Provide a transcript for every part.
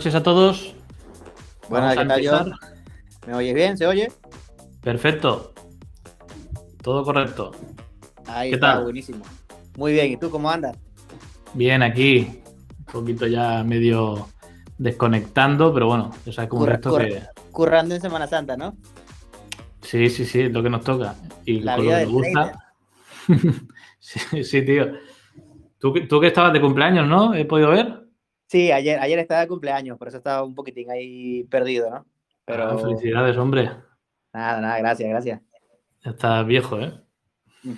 noches a todos. Buenas, ¿qué tal. John? ¿Me oyes bien? ¿Se oye? Perfecto. Todo correcto. Ahí ¿Qué está, tal? buenísimo. Muy bien, ¿y tú cómo andas? Bien, aquí. Un poquito ya medio desconectando, pero bueno, ya sabes Curra- resto curra- que. Currando en Semana Santa, ¿no? Sí, sí, sí, es lo que nos toca. Y La con vida lo que nos gusta. sí, sí, tío. ¿Tú, tú que estabas de cumpleaños, ¿no? He podido ver. Sí, ayer, ayer estaba de cumpleaños, por eso estaba un poquitín ahí perdido, ¿no? Pero Ah, felicidades, hombre. nada, nada, gracias, gracias. Estás viejo, ¿eh?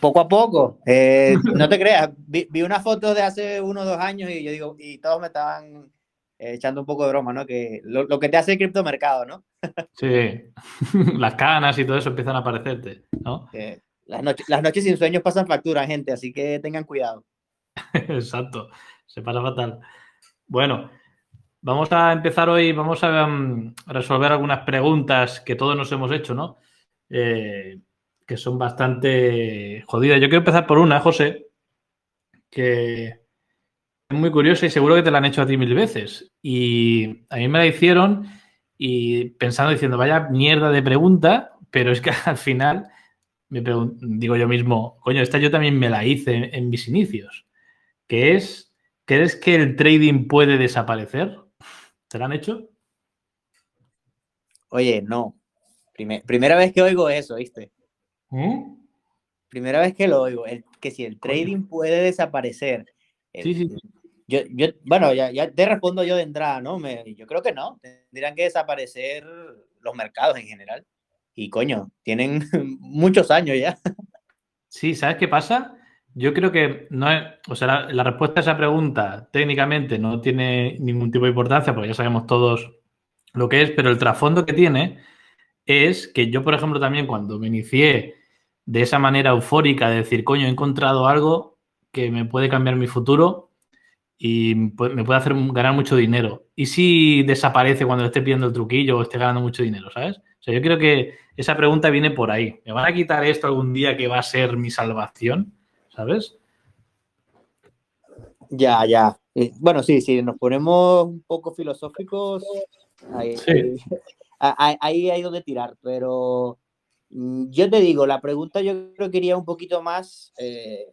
Poco a poco, eh, no te creas, vi, vi una foto de hace uno o dos años y yo digo, y todos me estaban eh, echando un poco de broma, ¿no? Que lo, lo que te hace el criptomercado, ¿no? Sí. Las canas y todo eso empiezan a aparecerte, ¿no? Las, noches, las noches sin sueños pasan factura, gente, así que tengan cuidado. Exacto, se pasa fatal. Bueno, vamos a empezar hoy, vamos a mm, resolver algunas preguntas que todos nos hemos hecho, ¿no? Eh, que son bastante jodidas. Yo quiero empezar por una, José, que es muy curiosa y seguro que te la han hecho a ti mil veces. Y a mí me la hicieron y pensando, diciendo, vaya mierda de pregunta, pero es que al final me digo yo mismo, coño, esta yo también me la hice en mis inicios que es, ¿crees que el trading puede desaparecer? ¿Te lo han hecho? Oye, no. Primer- primera vez que oigo eso, ¿viste? ¿Mm? Primera vez que lo oigo, el, que si el trading puede desaparecer. Sí, sí. Yo, yo, bueno, ya, ya te respondo yo de entrada, ¿no? Me- yo creo que no. Tendrían que desaparecer los mercados en general. Y coño, tienen muchos años ya. Sí, ¿sabes qué pasa? Yo creo que no es, o sea, la, la respuesta a esa pregunta técnicamente no tiene ningún tipo de importancia porque ya sabemos todos lo que es, pero el trasfondo que tiene es que yo, por ejemplo, también cuando me inicié de esa manera eufórica de decir, coño, he encontrado algo que me puede cambiar mi futuro y me puede hacer ganar mucho dinero. ¿Y si desaparece cuando esté pidiendo el truquillo o esté ganando mucho dinero, ¿sabes? O sea, yo creo que esa pregunta viene por ahí. ¿Me van a quitar esto algún día que va a ser mi salvación? ¿Sabes? Ya, ya. Eh, Bueno, sí, sí, nos ponemos un poco filosóficos. Ahí, Sí. ahí, ahí hay donde tirar, pero mm, yo te digo, la pregunta yo creo que iría un poquito más, eh,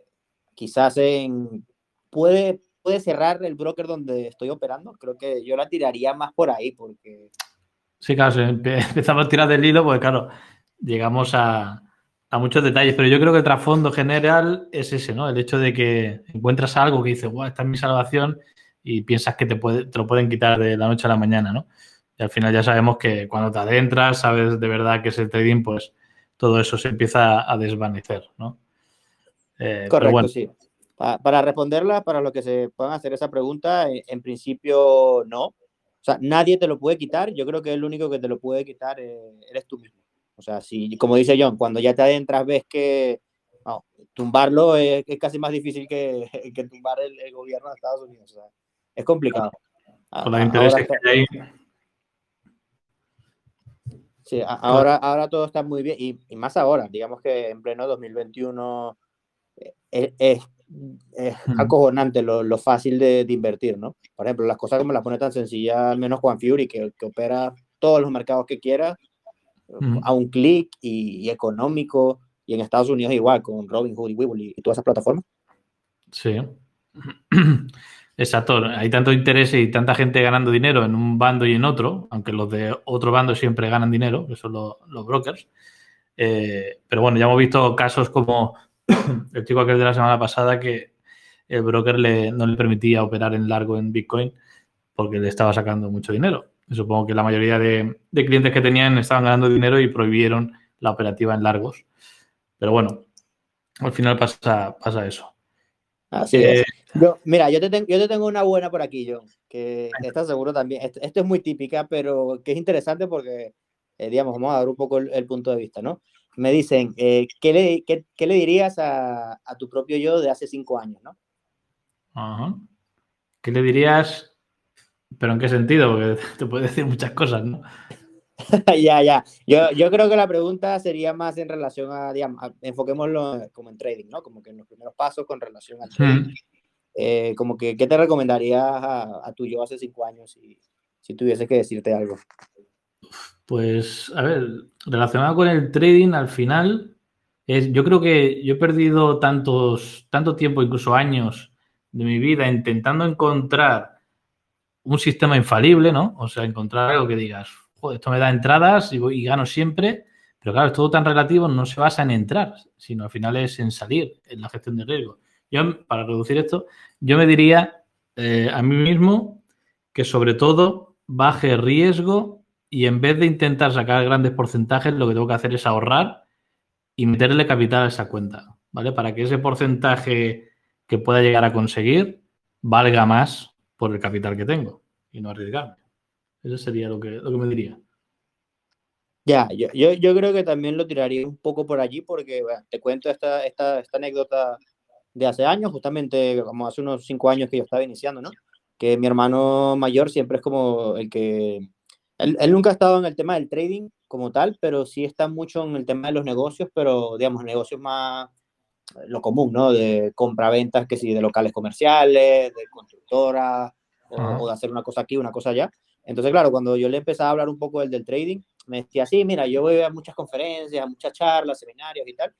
quizás en, ¿puede, ¿puede cerrar el broker donde estoy operando? Creo que yo la tiraría más por ahí, porque Sí, claro, empe- empezamos a tirar del hilo, porque claro, llegamos a, a muchos detalles, pero yo creo que el trasfondo general es ese, ¿no? El hecho de que encuentras algo que dices, guau, esta es mi salvación, y piensas que te, puede, te lo pueden quitar de la noche a la mañana, ¿no? Y al final ya sabemos que cuando te adentras, sabes de verdad que es el trading, pues todo eso se empieza a desvanecer, ¿no? Eh, correcto, bueno, sí. Pa- para responderla, para lo que se puedan hacer esa pregunta, en, en principio no. O sea, nadie te lo puede quitar. Yo creo que el único que te lo puede quitar eh, eres tú mismo. O sea, si, como dice John, cuando ya te adentras ves que no, tumbarlo es, es casi más difícil que, que tumbar el, el gobierno de Estados Unidos. O sea, es complicado. Con los intereses que hay sí, ahora, ahora todo está muy bien y, y más ahora. Digamos que en pleno 2021 eh, es, es, es Ujú. acojonante lo, lo fácil de, de invertir, ¿no? Por ejemplo, las cosas como las pone tan sencilla, al menos Juan Fury, que, que opera todos los mercados que quiera A un clic y, y económico. Y en Estados Unidos igual, con Robinhood y Webull y, y todas esas plataformas. Sí. Exacto. Hay tanto interés y tanta gente ganando dinero en un bando y en otro, aunque los de otro bando siempre ganan dinero, que son los, los brokers. Eh, pero bueno, ya hemos visto casos como el chico aquel de la semana pasada que el broker le, no le permitía operar en largo en Bitcoin porque le estaba sacando mucho dinero. Supongo que la mayoría de, de clientes que tenían estaban ganando dinero y prohibieron la operativa en largos. Pero bueno, al final pasa, pasa eso. Así Eh, es. Yo, mira, yo te, tengo, yo te tengo una buena por aquí, John, que estás seguro también. Esto, esto es muy típica, pero que es interesante porque, eh, digamos, vamos a dar un poco el, el punto de vista, ¿no? Me dicen, eh, ¿qué, le, qué, qué le dirías a, a tu propio yo de hace cinco años, ¿no? Ajá. ¿Qué le dirías? ¿Pero en qué sentido? Porque te puede decir muchas cosas, ¿no? ya, ya. Yo, yo creo que la pregunta sería más en relación a, digamos, a- enfoquémoslo como en trading, ¿no? Como que en los primeros pasos con relación al trading. Mm. Eh, como que, ¿qué te recomendarías a, a tu yo hace cinco años si, si tuviese que decirte algo. Pues, a ver, relacionado con el trading, al final, es, yo creo que yo he perdido tantos, tanto tiempo, incluso años de mi vida, intentando encontrar un sistema infalible, ¿no? O sea, encontrar algo que digas, joder, esto me da entradas y, y gano siempre, pero claro, es todo tan relativo, no se basa en entrar, sino al final es en salir, en la gestión de riesgo. Yo, para reducir esto, yo me diría eh, a mí mismo que sobre todo baje riesgo y en vez de intentar sacar grandes porcentajes, lo que tengo que hacer es ahorrar y meterle capital a esa cuenta, ¿vale? Para que ese porcentaje que pueda llegar a conseguir valga más por el capital que tengo y no arriesgarme. Eso sería lo que, lo que me diría. Ya, yo, yo, yo, creo que también lo tiraría un poco por allí porque te cuento esta, esta, esta anécdota de hace años, justamente como hace unos cinco años que yo estaba iniciando, ¿no? Que mi hermano mayor siempre es como el que... Él, él, nunca ha estado en el tema del trading como tal, pero sí está mucho en el tema de los negocios, pero digamos, negocios más lo común, ¿no? De compra-ventas, que sí, de locales comerciales, de constructoras, o, o, de hacer una cosa aquí, una cosa allá. Entonces, claro, cuando yo le empezaba a hablar un poco del, del trading, me decía, sí, mira, yo voy a muchas conferencias, a muchas charlas, seminarios y tal,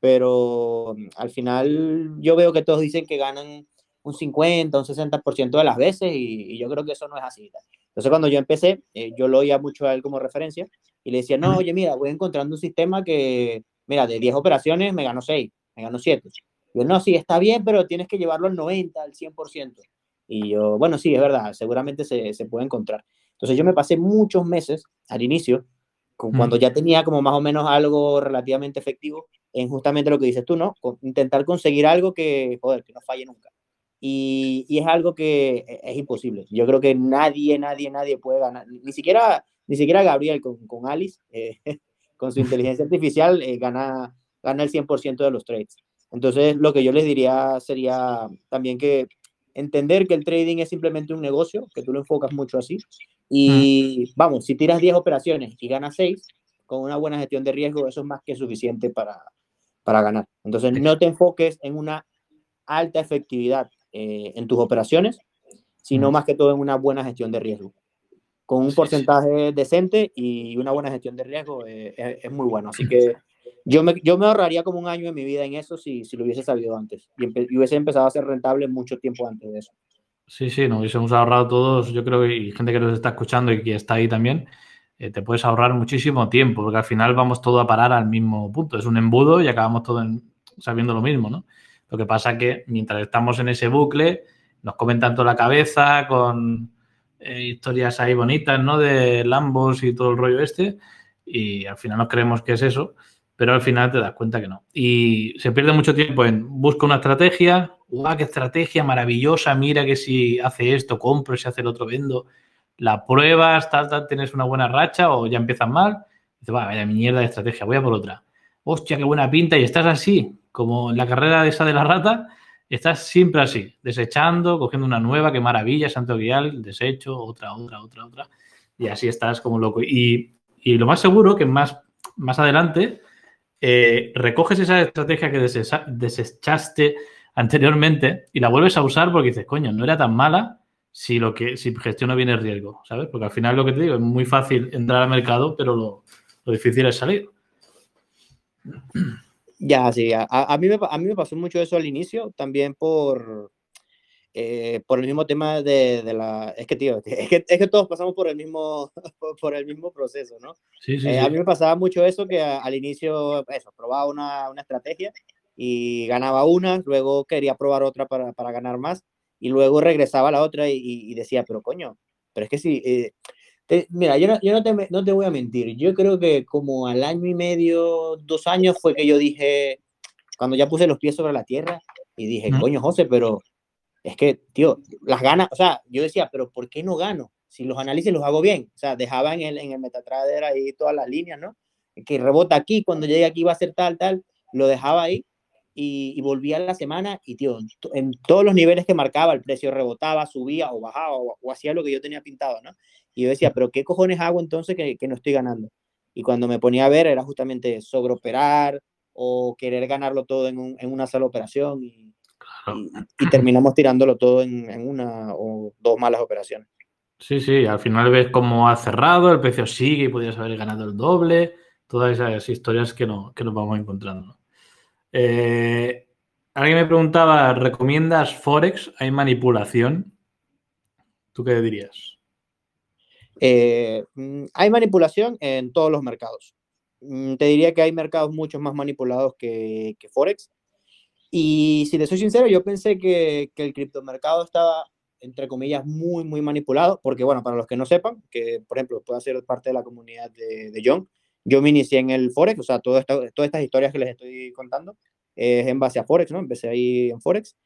pero mm, al final yo veo que todos dicen que ganan un 50, un 60% de las veces y, y, yo creo que eso no es así. Entonces cuando yo empecé, eh, yo lo oía mucho a él como referencia y le decía, no, oye, mira, voy encontrando un sistema que, mira, de 10 operaciones me gano 6, me gano 7. Y yo, no, sí, está bien, pero tienes que llevarlo al 90, al 100%. Y yo, bueno, sí, es verdad, seguramente se, se puede encontrar. Entonces yo me pasé muchos meses al inicio, cuando ya tenía como más o menos algo relativamente efectivo, en justamente lo que dices tú, ¿no? Intentar conseguir algo que, joder, que no falle nunca. Y, y, es algo que e, es imposible. Yo creo que nadie, nadie, nadie puede ganar. Ni siquiera, ni siquiera Gabriel con, con Alice, eh, con su inteligencia artificial, eh, gana, gana el 100% de los trades. Entonces, lo que yo les diría sería también que entender que el trading es simplemente un negocio, que tú lo enfocas mucho así. Y vamos, si tiras 10 operaciones y ganas 6, con una buena gestión de riesgo, eso es más que suficiente para, para ganar. Entonces, no te enfoques en una alta efectividad eh, en tus operaciones, sino más que todo en una buena gestión de riesgo. Con un porcentaje decente y una buena gestión de riesgo eh, es, es, muy bueno. Así que yo me, yo me ahorraría como un año de mi vida en eso si, si lo hubiese sabido antes y, hubiese empezado a ser rentable mucho tiempo antes de eso. Sí, sí, nos hubiésemos ahorrado todos, yo creo que y gente que nos está escuchando y que está ahí también, eh, te puedes ahorrar muchísimo tiempo, porque al final vamos todo a parar al mismo punto. Es un embudo y acabamos todos sabiendo lo mismo, ¿no? Lo que pasa que mientras estamos en ese bucle, nos comen tanto la cabeza con eh, historias ahí bonitas, ¿no? De Lambos y todo el rollo este, y al final nos creemos que es eso, pero al final te das cuenta que no. Y se pierde mucho tiempo en busca una estrategia, ¡guau, qué estrategia maravillosa! Mira que si hace esto, compro, si hace el otro, vendo la pruebas, tal, tal, tienes una buena racha o ya empiezas mal, dices, va, vaya mierda de estrategia, voy a por otra. Hostia, qué buena pinta, y estás así, como en la carrera esa de la rata, estás siempre así, desechando, cogiendo una nueva, qué maravilla, santo guial, desecho, otra, otra, otra, otra, y así estás como loco. Y, y lo más seguro que más, más adelante eh, recoges esa estrategia que desechaste anteriormente y la vuelves a usar porque dices, coño, no era tan mala, si lo que si gestiono bien el riesgo, ¿sabes? Porque al final lo que te digo es muy fácil entrar al mercado, pero lo, lo difícil es salir. Ya, sí, a, mí a mí me pasó mucho eso al inicio, también por, eh, por el mismo tema de, de, la... Es que, tío, es que, es que todos pasamos por el mismo, por el mismo proceso, ¿no? Sí, sí, eh, sí. A mí me pasaba mucho eso, que a, al inicio, eso, probaba una, una estrategia y ganaba una, luego quería probar otra para, para ganar más y luego regresaba a la otra y, y, decía, pero coño, pero es que sí, eh, te, mira, yo, no, yo no, te, no te voy a mentir, yo creo que como al año y medio, dos años fue que yo dije, cuando ya puse los pies sobre la tierra y dije, coño, José, pero es que, tío, las ganas, o sea, yo decía, pero ¿por qué no gano? Si los análisis los hago bien, o sea, dejaba en el, en el Metatrader ahí todas las líneas, ¿no? Que rebota aquí, cuando llegue aquí va a ser tal, tal, lo dejaba ahí y, y, volvía la semana y, tío, en todos los niveles que marcaba, el precio rebotaba, subía o bajaba o, o, hacía lo que yo tenía pintado, ¿no? Y yo decía, pero ¿qué cojones hago entonces que, que no estoy ganando? Y cuando me ponía a ver era justamente sobreoperar o querer ganarlo todo en, un, en una sola operación y, y, terminamos tirándolo todo en, en, una o dos malas operaciones. Sí, sí, al final ves cómo ha cerrado, el precio sigue y podrías haber ganado el doble, todas esas historias que, no, que nos vamos encontrando. Eh, alguien me preguntaba, ¿recomiendas Forex? ¿Hay manipulación? ¿Tú qué dirías? Eh, mm, hay manipulación en todos los mercados. Mm, te diría que hay mercados mucho más manipulados que, que Forex. Y si te soy sincero, yo pensé que, que el criptomercado estaba, entre comillas, muy, muy manipulado, porque bueno, para los que no sepan, que por ejemplo pueda ser parte de la comunidad de, de John, yo me inicié en el Forex, o sea, todo esto, todas estas historias que les estoy contando es en base a Forex, ¿no? Empecé ahí en Forex.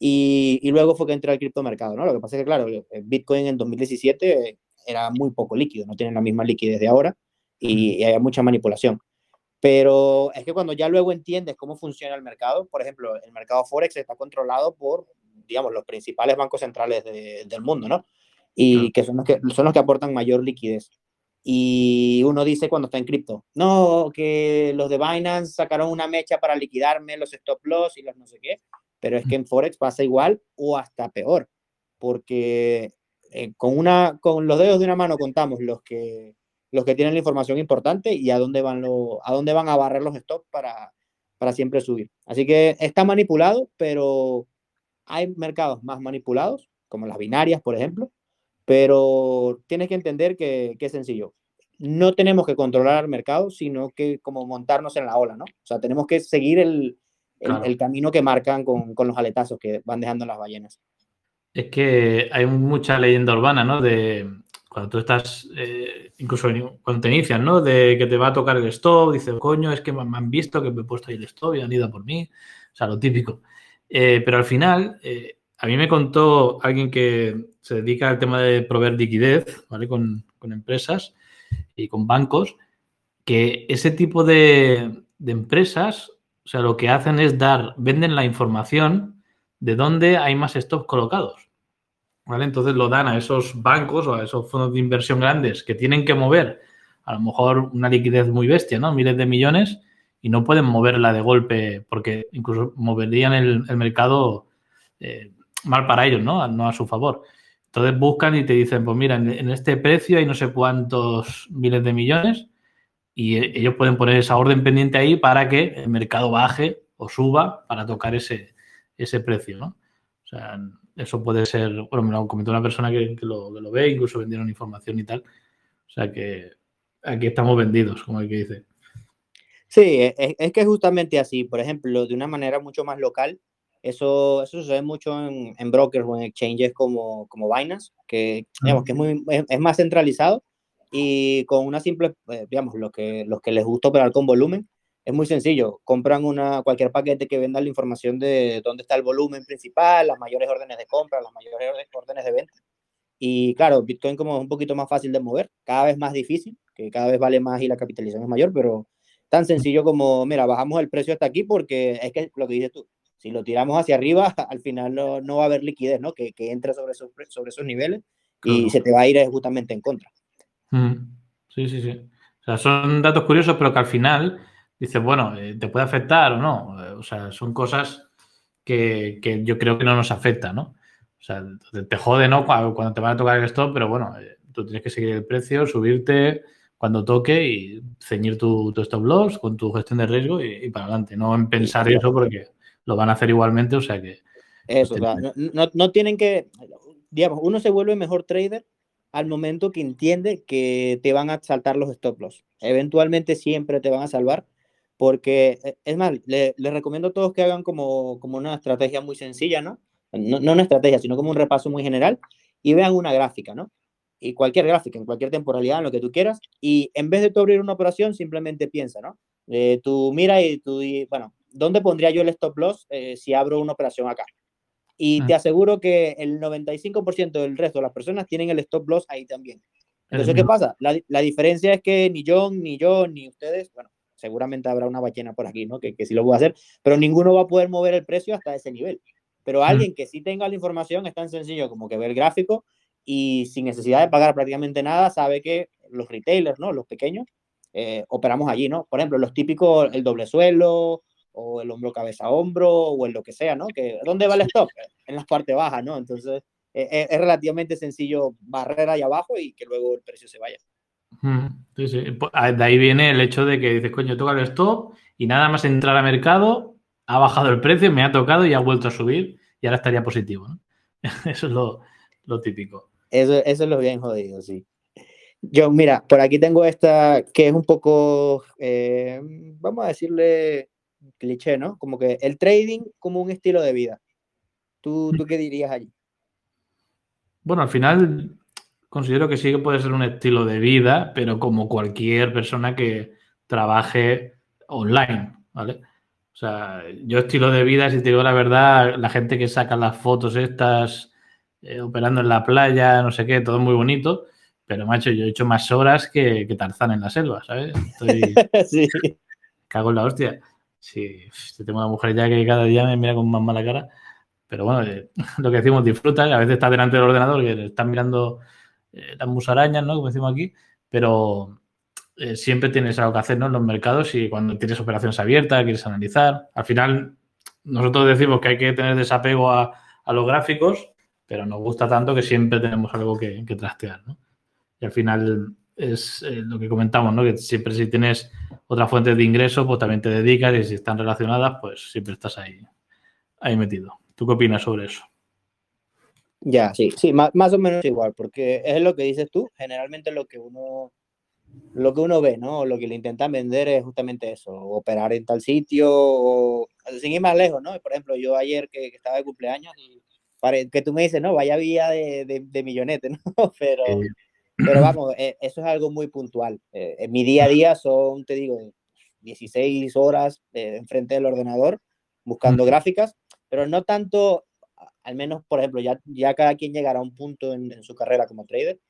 Y, y, luego fue que entré al criptomercado, ¿no? Lo que pasa es que, claro, Bitcoin en 2017 era muy poco líquido, no tiene la misma liquidez de ahora y, y hay mucha manipulación. Pero es que cuando ya luego entiendes cómo funciona el mercado, por ejemplo, el mercado Forex está controlado por, digamos, los principales bancos centrales de, del mundo, ¿no? Y que son, los que son los que aportan mayor liquidez. Y uno dice cuando está en cripto, no, que los de Binance sacaron una mecha para liquidarme los stop loss y los no sé qué, pero es que en Forex pasa igual o hasta peor, porque eh, con, una, con los dedos de una mano contamos los que, los que tienen la información importante y a dónde van, lo, a dónde van a barrer los stops para, para siempre subir. Así que está manipulado, pero hay mercados más manipulados, como las binarias, por ejemplo, pero tienes que entender que, que, es sencillo. No tenemos que controlar el mercado, sino que como montarnos en la ola, ¿no? O sea, tenemos que seguir el, el, claro. el camino que marcan con, con, los aletazos que van dejando las ballenas. Es que hay mucha leyenda urbana, ¿no? De cuando tú estás, eh, incluso cuando te inicias, ¿no? De que te va a tocar el stop, dices, coño, es que me han visto que me he puesto ahí el stop y han ido por mí. O sea, lo típico. Eh, pero al final, eh, a mí me contó alguien que se dedica al tema de proveer liquidez, ¿vale? Con, con empresas y con bancos, que ese tipo de, de, empresas, o sea, lo que hacen es dar, venden la información de dónde hay más stops colocados. ¿Vale? Entonces lo dan a esos bancos o a esos fondos de inversión grandes que tienen que mover a lo mejor una liquidez muy bestia, ¿no? Miles de millones y no pueden moverla de golpe porque incluso moverían el, mercado eh, mal para ellos, ¿no? No a su favor. Entonces buscan y te dicen, pues mira, en, en, este precio hay no sé cuántos miles de millones y ellos pueden poner esa orden pendiente ahí para que el mercado baje o suba para tocar ese, ese precio, ¿no? O sea, eso puede ser, bueno, me lo comentó una persona que, que, lo, que, lo, ve, incluso vendieron información y tal. O sea que aquí estamos vendidos, como el que dice. Sí, es, es, que justamente así. Por ejemplo, de una manera mucho más local, eso, eso sucede mucho en, en brokers o en exchanges como, como Binance, que, digamos, que es, muy, es, es más centralizado y con una simple, eh, digamos, los que, los que les gusta operar con volumen, es muy sencillo. Compran una, cualquier paquete que venda la información de dónde está el volumen principal, las mayores órdenes de compra, las mayores órdenes de venta. Y claro, Bitcoin como es un poquito más fácil de mover, cada vez más difícil, que cada vez vale más y la capitalización es mayor, pero tan sencillo como, mira, bajamos el precio hasta aquí porque es que lo que dices tú, si lo tiramos hacia arriba, al final no, no va a haber liquidez, ¿no? Que, que entre sobre esos, sobre esos niveles y se te va a ir justamente en contra. Sí, sí, sí. O sea, son datos curiosos, pero que al final dices, bueno, eh, ¿te puede afectar o no? Eh, o sea, son cosas que, que, yo creo que no nos afectan, ¿no? O sea, te jode, ¿no? Cuando, te van a tocar el stop, pero bueno, eh, tú tienes que seguir el precio, subirte cuando toque y ceñir tu, tu stop loss con tu gestión de riesgo y, y para adelante. No en pensar sí, eso porque lo van a hacer igualmente, o sea que... Eso, no, no, no tienen que, digamos, uno se vuelve mejor trader al momento que entiende que te van a saltar los stop loss. Eventualmente siempre te van a salvar, porque e, es más, les le recomiendo a todos que hagan como, como una estrategia muy sencilla, ¿no? ¿no? No una estrategia, sino como un repaso muy general y vean una gráfica, ¿no? Y cualquier gráfica, en cualquier temporalidad, en lo que tú quieras, y en vez de tú abrir una operación, simplemente piensa, ¿no? Eh, tú mira y tú, y, bueno, ¿dónde pondría yo el stop loss eh, si abro una operación acá? Y ah. te aseguro que el 95% del resto de las personas tienen el stop loss ahí también. Entonces, ¿qué pasa? La, la, diferencia es que ni yo, ni yo, ni ustedes, bueno, seguramente habrá una ballena por aquí, ¿no? Que, que sí lo voy a hacer, pero ninguno va a poder mover el precio hasta ese nivel. Pero alguien que sí tenga la información es tan sencillo como que ve el gráfico y sin necesidad de pagar prácticamente nada, sabe que los retailers, ¿no? Los pequeños, eh, operamos allí, ¿no? Por ejemplo, los típicos, el doble suelo, o el hombro cabeza hombro o en lo que sea, ¿no? Que ¿dónde va el stop? En la parte baja, ¿no? Entonces, e, e, es, relativamente sencillo barrer ahí abajo y que luego el precio se vaya. Sí, sí. Pues, de ahí viene el hecho de que dices, coño, toca el stop y nada más entrar al mercado, ha bajado el precio, me ha tocado y ha vuelto a subir y ahora estaría positivo. Eso es lo, típico. Eso, eso es lo bien jodido, sí. Yo, mira, por aquí tengo esta que es un poco, eh, vamos a decirle cliché, ¿no? Como que el trading como un estilo de vida. ¿Tú, ¿Tú qué dirías allí? Bueno, al final considero que sí que puede ser un estilo de vida, pero como cualquier persona que trabaje online, ¿vale? O sea, yo estilo de vida, si te digo la verdad, la gente que saca las fotos estas eh, operando en la playa, no sé qué, todo muy bonito, pero, macho, yo he hecho más horas que, que Tarzán en la selva, ¿sabes? Estoy... sí. Cago en la hostia. Sí, tengo una mujer ya que cada día me mira con más mala cara. Pero bueno, eh, lo que decimos, disfruta. A veces está delante del ordenador que están mirando eh, las musarañas, ¿no? Como decimos aquí. Pero eh, siempre tienes algo que hacer, ¿no? En los mercados y cuando tienes operaciones abiertas, quieres analizar. Al final, nosotros decimos que hay que tener desapego a, los gráficos, pero nos gusta tanto que siempre tenemos algo que, trastear, ¿no? Y al final es eh, lo que comentamos, ¿no? Que siempre si tienes otra fuente de ingreso, pues también te dedicas y si están relacionadas, pues siempre estás ahí, ahí metido. ¿Tú qué opinas sobre eso? Ya, sí, sí, más, más, o menos igual, porque es lo que dices tú, generalmente lo que uno lo que uno ve, ¿no? Lo que le intentan vender es justamente eso, operar en tal sitio, o sin ir más lejos, ¿no? Por ejemplo, yo ayer que, estaba de cumpleaños y para que tú me dices, no, vaya vía de, de, de millonete, ¿no? Pero, pero vamos, eh, eso es algo muy puntual. Eh, en mi día a día son, te digo, 16 horas eh, enfrente del ordenador buscando gráficas, pero no tanto, al menos, por ejemplo, ya, ya cada quien llegará a un punto en, su carrera como trader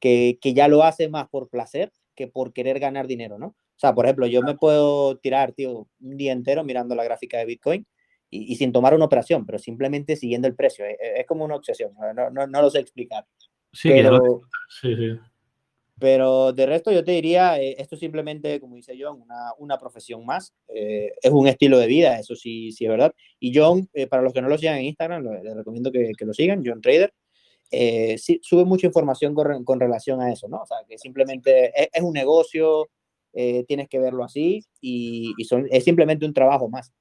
que, que, ya lo hace más por placer que por querer ganar dinero, ¿no? O sea, por ejemplo, yo me puedo tirar, tío, un día entero mirando la gráfica de Bitcoin y, sin tomar una operación, pero simplemente siguiendo el precio. Es, como una obsesión, no, no, no, lo sé explicar. Sí, pero, sí, sí. Pero de resto yo te diría, eh, esto es simplemente, como dice John, una, una profesión más. Eh, es un estilo de vida, eso sí, sí es verdad. Y John, eh, para los que no lo sigan en Instagram, les recomiendo que, que, lo sigan, John Trader. Sí, sube mucha información con, con, relación a eso, ¿no? O sea, que simplemente es, un negocio, tienes que verlo así y, y son, es simplemente un trabajo más.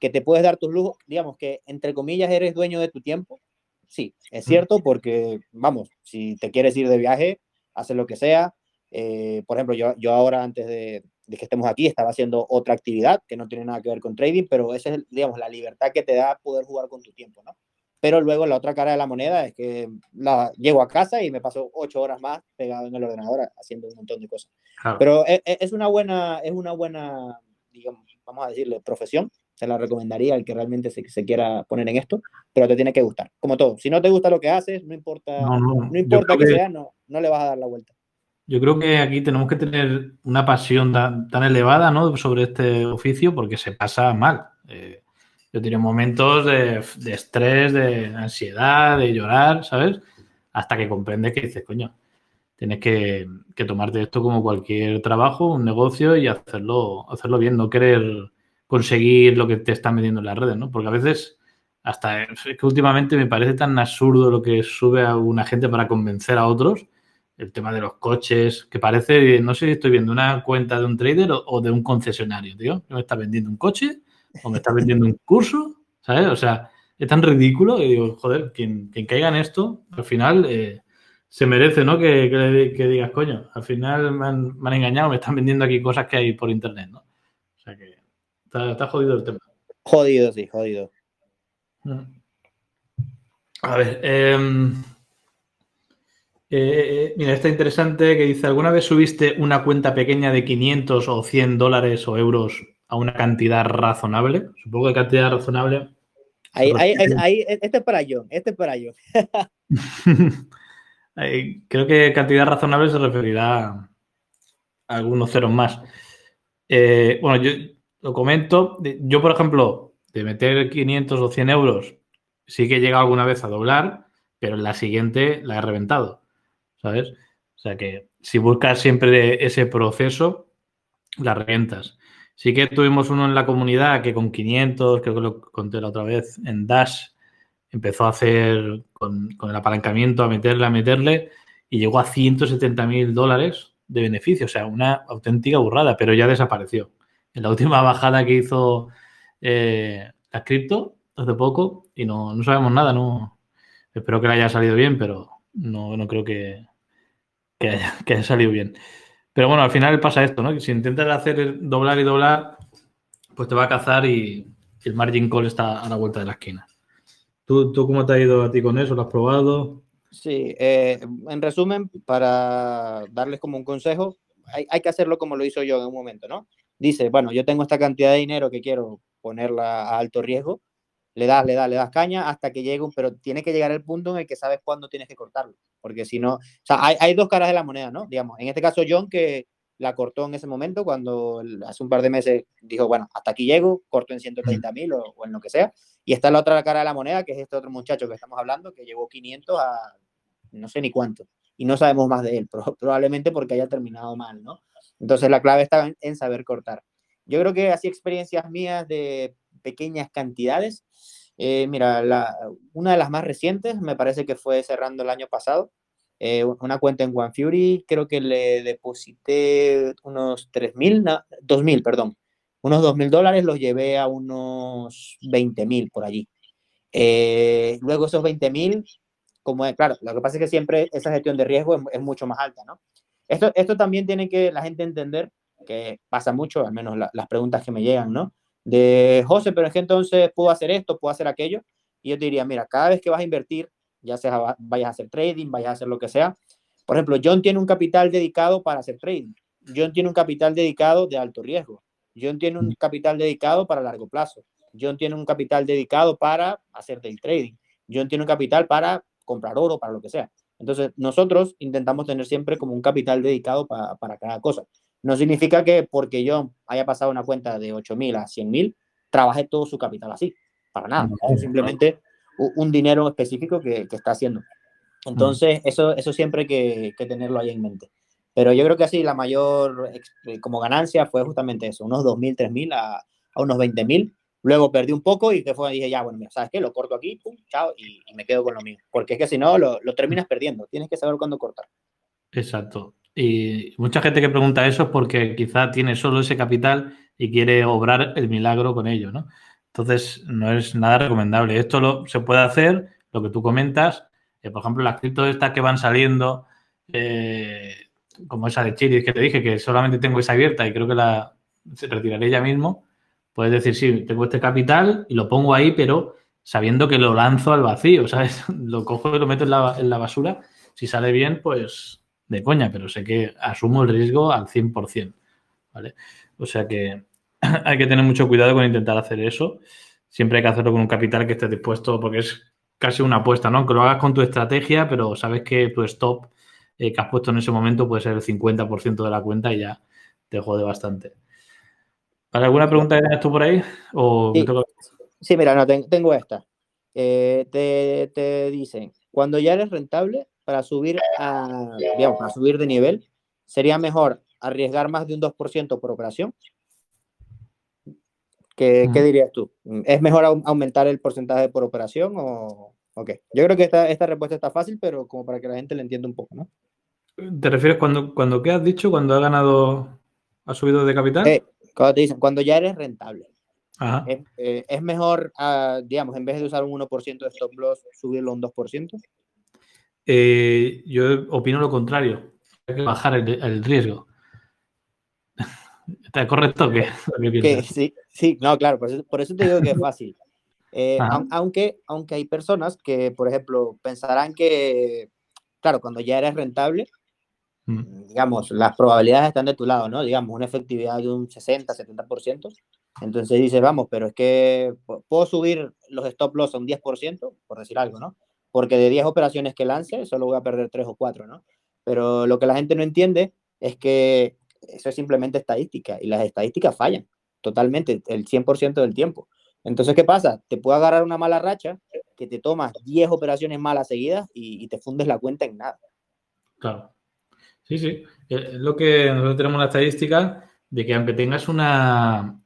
Que te puedes dar tus lujos, digamos que entre comillas eres dueño de tu tiempo. Sí, es cierto, porque vamos, si te quieres ir de viaje, hacer lo que sea. Eh, por ejemplo, yo, yo ahora, antes de, que estemos aquí, estaba haciendo otra actividad que no tiene nada que ver con trading, pero esa es, digamos, la libertad que te da poder jugar con tu tiempo, ¿no? Pero luego la otra cara de la moneda es que la, llego a casa y me paso ocho horas más pegado en el ordenador haciendo un montón de cosas. Pero es, e, es, una buena, es una buena, digamos, vamos a decirle, profesión. Se la recomendaría al que realmente se, se, quiera poner en esto, pero te tiene que gustar. Como todo, si no te gusta lo que haces, no importa, no, importa que, sea, no, no le vas a dar la vuelta. Yo creo que aquí tenemos que tener una pasión tan, elevada ¿no? sobre este oficio porque se pasa mal. Eh, yo tengo momentos de, de, estrés, de ansiedad, de llorar, ¿sabes? Hasta que comprendes que dices, coño, tienes que, que, tomarte esto como cualquier trabajo, un negocio y hacerlo, hacerlo bien, no querer conseguir lo que te están metiendo en las redes, ¿no? Porque a veces, hasta es que últimamente me parece tan absurdo lo que sube a una gente para convencer a otros, el tema de los coches, que parece, no sé si estoy viendo una cuenta de un trader o, de un concesionario, tío, que me está vendiendo un coche o me está vendiendo un curso, ¿sabes? O sea, es tan ridículo que digo, joder, quien, quien caiga en esto, al final eh, se merece, ¿no? Que, que, digas, coño, al final me han, me han engañado, me están vendiendo aquí cosas que hay por internet, ¿no? O sea que Está, jodido el tema. Jodido, sí, jodido. Mm. A ver, em, eh, eh, mira, está interesante que dice, ¿alguna vez subiste una cuenta pequeña de 500 o 100 dólares o euros a una cantidad razonable? Supongo que cantidad razonable. Ahí, ahí, este es para yo, este es para yo. Creo que cantidad razonable se referirá a algunos ceros más. Eh, bueno, yo, lo comento. Yo, por ejemplo, de meter 500 o 100 euros, sí que he llegado alguna vez a doblar, pero en la siguiente la he reventado, ¿sabes? O sea que si buscas siempre ese proceso, la reventas. Sí que tuvimos uno en la comunidad que con 500, creo que lo conté la otra vez, en Dash, empezó a hacer con, el apalancamiento, a meterle, a meterle, y llegó a 170 mil dólares de beneficio, o sea, una auténtica burrada, pero ya desapareció. En la última bajada que hizo eh, la cripto hace poco, y no, no sabemos nada, no espero que le haya salido bien, pero no, no creo que, que, haya, salido bien. Pero bueno, al final pasa esto, ¿no? Que si intentas hacer doblar y doblar, pues te va a cazar y el margin call está a la vuelta de la esquina. ¿Tú, tú cómo te ha ido a ti con eso? ¿Lo has probado? Sí, eh, en resumen, para darles como un consejo, hay, hay, que hacerlo como lo hizo yo en un momento, ¿no? Dice, bueno, yo tengo esta cantidad de dinero que quiero ponerla a alto riesgo, le das, le das, le das caña hasta que llegue un, pero tiene que llegar el punto en el que sabes cuándo tienes que cortarlo, porque si no, o sea, hay, hay, dos caras de la moneda, ¿no? Digamos, en este caso John que la cortó en ese momento cuando hace un par de meses dijo, bueno, hasta aquí llego, corto en 130 mil o, o, en lo que sea, y está la otra cara de la moneda, que es este otro muchacho que estamos hablando, que llegó 500 a no sé ni cuánto, y no sabemos más de él, probablemente porque haya terminado mal, ¿no? Entonces la clave está en, saber cortar. Yo creo que así experiencias mías de pequeñas cantidades, eh, mira, una de las más recientes me parece que fue cerrando el año pasado. Eh, una cuenta en One Fury, creo que le deposité unos 3.000, no, 2.000, perdón. Unos 2.000 dólares los llevé a unos 20.000 por allí. Eh, luego esos 20.000, como es, claro, lo que pasa es que siempre esa gestión de riesgo es, es, mucho más alta, ¿no? Esto, esto también tiene que la gente entender, que pasa mucho, al menos la, las preguntas que me llegan, ¿no? de José, pero es que entonces puedo hacer esto, puedo hacer aquello. Y yo te diría, mira, cada vez que vas a invertir, ya sea vayas a hacer trading, vayas a hacer lo que sea. Por ejemplo, John tiene un capital dedicado para hacer trading. John tiene un capital dedicado de alto riesgo. John tiene un capital dedicado para largo plazo. John tiene un capital dedicado para hacer day trading. John tiene un capital para comprar oro, para lo que sea. Entonces, nosotros intentamos tener siempre como un capital dedicado para, para cada cosa. No significa que porque yo haya pasado una cuenta de 8.000 a 100.000, trabaje todo su capital así. Para nada. Es simplemente un dinero específico que, que está haciendo. Entonces, eso, eso siempre hay que, que, tenerlo ahí en mente. Pero yo creo que así la mayor eh, como ganancia fue justamente eso, unos 2.000, 3.000 a, a unos 20.000. Luego perdí un poco y que fue, dije, ya, bueno, mira, ¿sabes qué? Lo corto aquí, pum, chao, y, me quedo con lo mío. Porque es que si no, lo, lo terminas perdiendo. Tienes que saber cuándo cortar. Exacto. Y mucha gente que pregunta eso es porque quizá tiene solo ese capital y quiere obrar el milagro con ello, ¿no? Entonces, no es nada recomendable. Esto lo, se puede hacer, lo que tú comentas, eh, por ejemplo, las criptos estas que van saliendo, eh, como esa de Chile que te dije, que solamente tengo esa abierta y creo que la retiraré ya mismo, puedes decir, sí, tengo este capital y lo pongo ahí, pero sabiendo que lo lanzo al vacío, ¿sabes? Lo cojo y lo meto en la, basura. Si sale bien, pues de coña, pero sé que asumo el riesgo al 100%, ¿vale? O sea que hay que tener mucho cuidado con intentar hacer eso. Siempre hay que hacerlo con un capital que esté dispuesto, porque es casi una apuesta, ¿no? Que lo hagas con tu estrategia, pero sabes que tu stop eh, que has puesto en ese momento puede ser el 50% de la cuenta y ya te jode bastante. ¿Vale? ¿Alguna pregunta que tienes tú por ahí? ¿O sí. sí, mira, no, tengo esta. Eh, te, te dicen, cuando ya eres rentable, para subir, a, digamos, para subir de nivel, sería mejor arriesgar más de un 2% por operación. ¿Qué, ¿Qué, dirías tú? ¿Es mejor aumentar el porcentaje por operación o, ok? Yo creo que esta, esta respuesta está fácil, pero como para que la gente le entienda un poco, ¿no? ¿Te refieres cuando, cuando qué has dicho? ¿Cuando ha ganado, ha subido de capital? Eh, cuando te dicen, cuando ya eres rentable. Ajá. Es, eh, es, mejor, uh, digamos, en vez de usar un 1% de stop loss, subirlo un 2%. Eh, yo opino lo contrario. Hay que bajar el, el riesgo. ¿Está correcto que, que sí, sí, no, claro, por eso, por eso, te digo que es fácil. Eh, aunque, aunque hay personas que, por ejemplo, pensarán que, claro, cuando ya eres rentable, mm. digamos, las probabilidades están de tu lado, ¿no? Digamos, una efectividad de un 60, 70%. Entonces dices, vamos, pero es que puedo subir los stop loss a un 10%, por decir algo, ¿no? porque de 10 operaciones que lance, solo voy a perder 3 o 4, ¿no? Pero lo que la gente no entiende es que eso es simplemente estadística y las estadísticas fallan totalmente, el 100% del tiempo. Entonces, ¿qué pasa? Te puede agarrar una mala racha que te tomas 10 operaciones malas seguidas y, y te fundes la cuenta en nada. Claro. Sí, sí. Es lo que nosotros tenemos la estadística de que aunque tengas una,